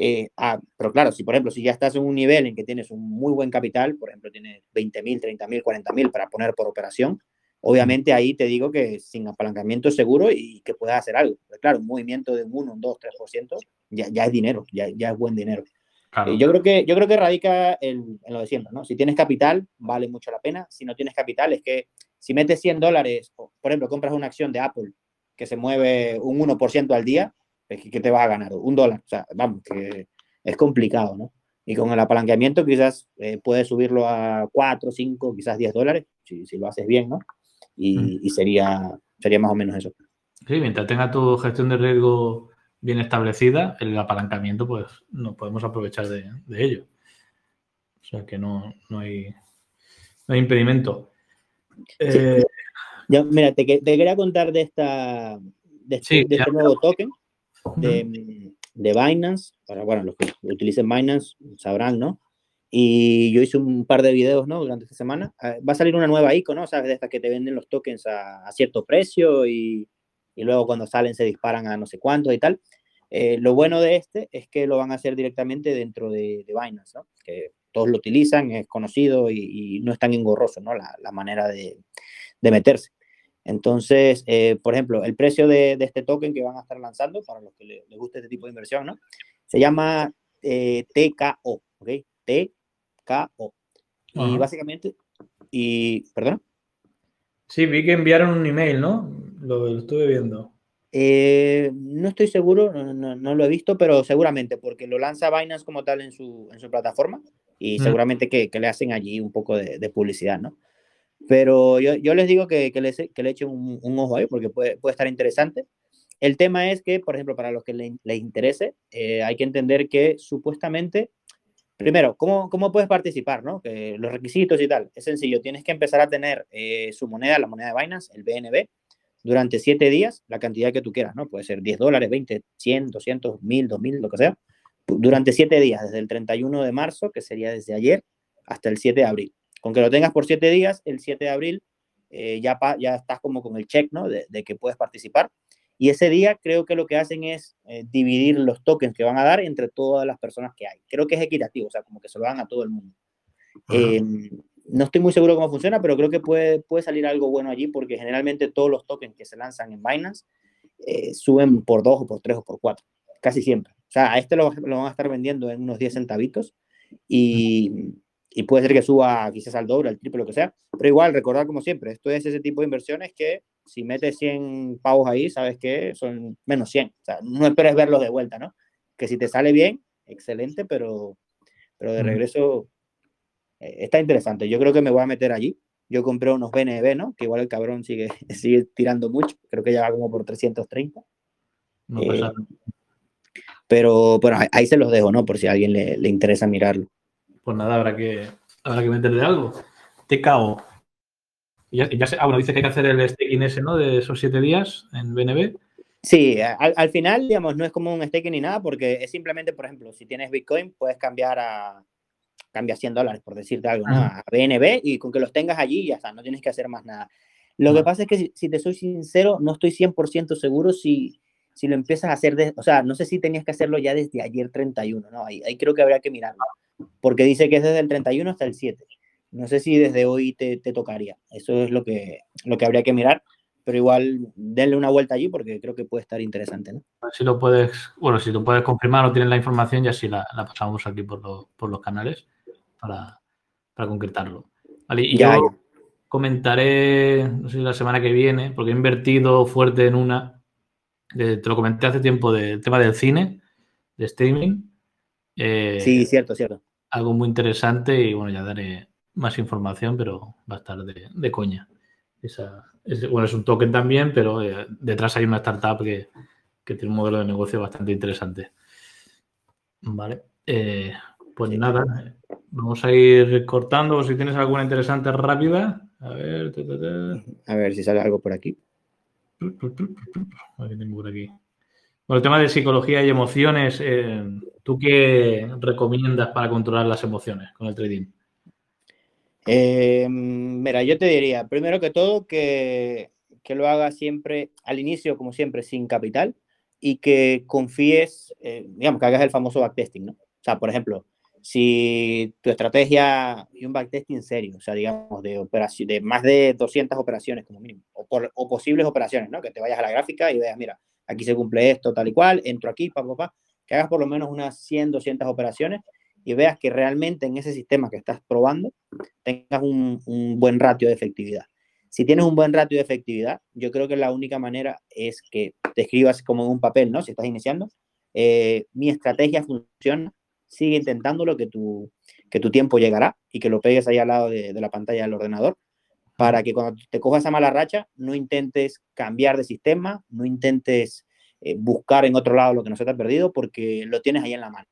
eh, ah, pero claro, si por ejemplo, si ya estás en un nivel en que tienes un muy buen capital, por ejemplo, tienes 20 mil, 30 mil, 40 mil para poner por operación, obviamente ahí te digo que sin apalancamiento seguro y que puedas hacer algo. Pero claro, un movimiento de un 1, un 2, 3%, ya, ya es dinero, ya, ya es buen dinero. Eh, yo, creo que, yo creo que radica en, lo de siempre, ¿no? Si tienes capital, vale mucho la pena. Si no tienes capital, es que si metes 100 dólares, por ejemplo, compras una acción de Apple que se mueve un 1% al día, ¿qué te vas a ganar? Un dólar. O sea, vamos, que es complicado, ¿no? Y con el apalancamiento quizás eh, puedes subirlo a 4, 5, quizás 10 dólares, si, si lo haces bien, ¿no? Y, mm. y, sería, sería más o menos eso. Sí, mientras tenga tu gestión de riesgo bien establecida, el apalancamiento, pues nos podemos aprovechar de, de ello. O sea que no, no, hay, no hay impedimento. Eh, mira, te, te, quería contar de esta de este, de este nuevo token de, de, Binance, para bueno, los que utilicen Binance sabrán, ¿no? Y yo hice un par de videos, ¿no? Durante esta semana. Ah, va a salir una nueva ICO, ¿no? ¿Sabes? De estas que te venden los tokens a, a cierto precio y, y, luego cuando salen se disparan a no sé cuánto y tal. Eh, lo bueno de este es que lo van a hacer directamente dentro de, de Binance, ¿no? Que todos lo utilizan, es conocido y, y no es tan engorroso, ¿no? La, la manera de, de meterse. Entonces, eh, por ejemplo, el precio de, de, este token que van a estar lanzando, para los que les, guste este tipo de inversión, ¿no? Se llama eh, TKO, ¿ok? TKO. Y básicamente, y, ¿perdón? Sí, vi que enviaron un email, ¿no? Lo, lo estuve viendo. Eh, no estoy seguro, no, no, no, lo he visto, pero seguramente, porque lo lanza Binance como tal en su, en su plataforma y mm. seguramente que, que, le hacen allí un poco de, de publicidad, ¿no? Pero yo, yo les digo que, que, les, que le echen un, un, ojo ahí porque puede, puede estar interesante. El tema es que, por ejemplo, para los que les, les interese, eh, hay que entender que supuestamente, primero, ¿cómo, cómo puedes participar? ¿no? Los requisitos y tal. Es sencillo, tienes que empezar a tener eh, su moneda, la moneda de Binance, el BNB, durante siete días, la cantidad que tú quieras, ¿no? Puede ser 10 dólares, 20, 100, 200, 1000, 2000, lo que sea. Durante siete días, desde el 31 de marzo, que sería desde ayer, hasta el 7 de abril. Con que lo tengas por siete días, el 7 de abril eh, ya, ya estás como con el check, ¿no? De, que puedes participar. Y ese día creo que lo que hacen es eh, dividir los tokens que van a dar entre todas las personas que hay. Creo que es equitativo, o sea, como que se lo dan a todo el mundo. Eh, no estoy muy seguro cómo funciona, pero creo que puede, puede salir algo bueno allí porque generalmente todos los tokens que se lanzan en Binance eh, suben por dos o por tres o por cuatro, casi siempre. O sea, a este lo, lo van a estar vendiendo en unos 10 centavitos y, y, puede ser que suba quizás al doble, al triple, lo que sea. Pero igual, recordar como siempre, esto es ese tipo de inversiones que si metes 100 pavos ahí, sabes que son menos 100. O sea, no esperes verlos de vuelta, ¿no? Que si te sale bien, excelente, pero, pero de regreso eh, está interesante. Yo creo que me voy a meter allí. Yo compré unos BNB, ¿no? Que igual el cabrón sigue, sigue tirando mucho. Creo que ya va como por 330. No eh, pero, pero ahí se los dejo, ¿no? Por si a alguien le, le interesa mirarlo. Pues nada, habrá que, habrá que meterle algo. Te cago. Ya, ya ah, bueno, dice que hay que hacer el staking ese, ¿no? De esos siete días en BNB. Sí, al, al, final, digamos, no es como un staking ni nada, porque es simplemente, por ejemplo, si tienes Bitcoin, puedes cambiar a, cambia 100 dólares, por decirte algo, ¿no? A BNB y con que los tengas allí ya está, no tienes que hacer más nada. Lo que pasa es que si, te soy sincero, no estoy 100% seguro si, si lo empiezas a hacer, de, o sea, no sé si tenías que hacerlo ya desde ayer 31, ¿no? Ahí, ahí creo que habría que mirarlo, porque dice que es desde el 31 hasta el 7. No sé si desde hoy te, te tocaría. Eso es lo que, lo que habría que mirar pero igual denle una vuelta allí porque creo que puede estar interesante. ¿no? Si lo puedes, bueno, si lo puedes confirmar o tienes la información, ya sí la, la pasamos aquí por, lo, por, los canales para, para concretarlo. ¿Vale? Y ya, yo comentaré, no sé la semana que viene, porque he invertido fuerte en una, de, te lo comenté hace tiempo, del tema del cine, de streaming. Eh, sí, cierto, cierto. Algo muy interesante y bueno, ya daré más información, pero va a estar de, de coña. Esa, es, bueno, es un token también, pero eh, detrás hay una startup que, que, tiene un modelo de negocio bastante interesante. Vale. Eh, pues nada, vamos a ir cortando. Si tienes alguna interesante rápida. A ver. Ta, ta, ta. A ver si sale algo por aquí. A tengo por aquí. Bueno, el tema de psicología y emociones, eh, ¿tú qué recomiendas para controlar las emociones con el trading? Eh, mira, yo te diría, primero que todo, que, que, lo hagas siempre al inicio, como siempre, sin capital y que confíes, eh, digamos, que hagas el famoso backtesting, ¿no? O sea, por ejemplo, si tu estrategia y un backtesting serio, o sea, digamos, de, operación, de más de 200 operaciones como mínimo, o, posibles operaciones, ¿no? Que te vayas a la gráfica y veas, mira, aquí se cumple esto, tal y cual, entro aquí, pa, pa, pa, que hagas por lo menos unas 100, 200 operaciones y veas que realmente en ese sistema que estás probando tengas un, buen ratio de efectividad. Si tienes un buen ratio de efectividad, yo creo que la única manera es que te escribas como en un papel, ¿no? Si estás iniciando, eh, mi estrategia funciona, sigue intentándolo, que tu, que tu tiempo llegará y que lo pegues ahí al lado de, de la pantalla del ordenador para que cuando te cojas esa mala racha no intentes cambiar de sistema, no intentes eh, buscar en otro lado lo que no se te ha perdido porque lo tienes ahí en la mano.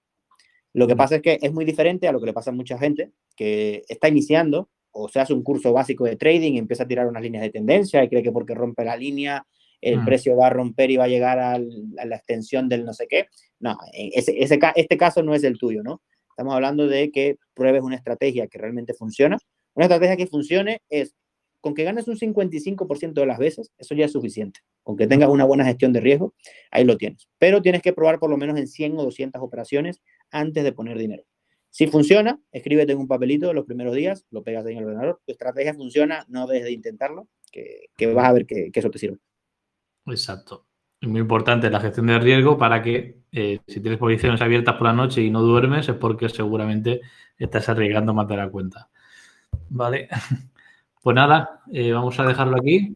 Lo que pasa es que es muy diferente a lo que le pasa a mucha gente que está iniciando o se hace un curso básico de trading y empieza a tirar unas líneas de tendencia y cree que porque rompe la línea el mm. precio va a romper y va a llegar al, a la extensión del no sé qué. No, ese, ese, este caso no es el tuyo, ¿no? Estamos hablando de que pruebes una estrategia que realmente funciona. Una estrategia que funcione es con que ganes un 55% de las veces, eso ya es suficiente. Con que tengas una buena gestión de riesgo, ahí lo tienes. Pero tienes que probar por lo menos en 100 o 200 operaciones antes de poner dinero. Si funciona, escríbete en un papelito los primeros días, lo pegas en el ordenador. Tu estrategia funciona, no dejes de intentarlo, que, que vas a ver que, que, eso te sirve. Exacto. Es muy importante la gestión de riesgo para que eh, si tienes posiciones abiertas por la noche y no duermes es porque seguramente estás arriesgando más de la cuenta. Vale. Pues nada, eh, vamos a dejarlo aquí.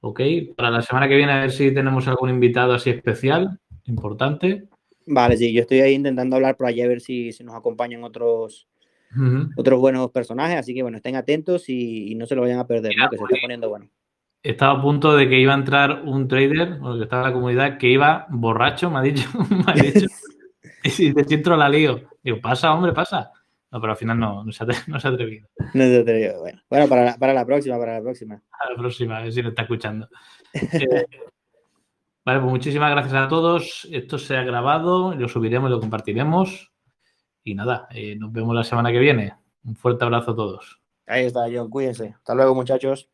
Ok, para la semana que viene a ver si tenemos algún invitado así especial, importante. Vale, sí, yo estoy ahí intentando hablar por allí a ver si, si nos acompañan otros, uh -huh. otros buenos personajes, así que bueno, estén atentos y, y no se lo vayan a perder, Mira, ¿no? que se está poniendo bueno. Estaba a punto de que iba a entrar un trader, o que estaba en la comunidad, que iba borracho, me ha dicho, me ha dicho, y de entro la lío. Digo, pasa, hombre, pasa. No, pero al final no, no, se, ha, no se ha atrevido. No se ha atrevido. Bueno, bueno para, la, para la próxima, para la próxima. A la próxima, a ver si lo está escuchando. eh, vale, pues muchísimas gracias a todos. Esto se ha grabado, lo subiremos y lo compartiremos. Y nada, eh, nos vemos la semana que viene. Un fuerte abrazo a todos. Ahí está, John. Cuídense. Hasta luego, muchachos.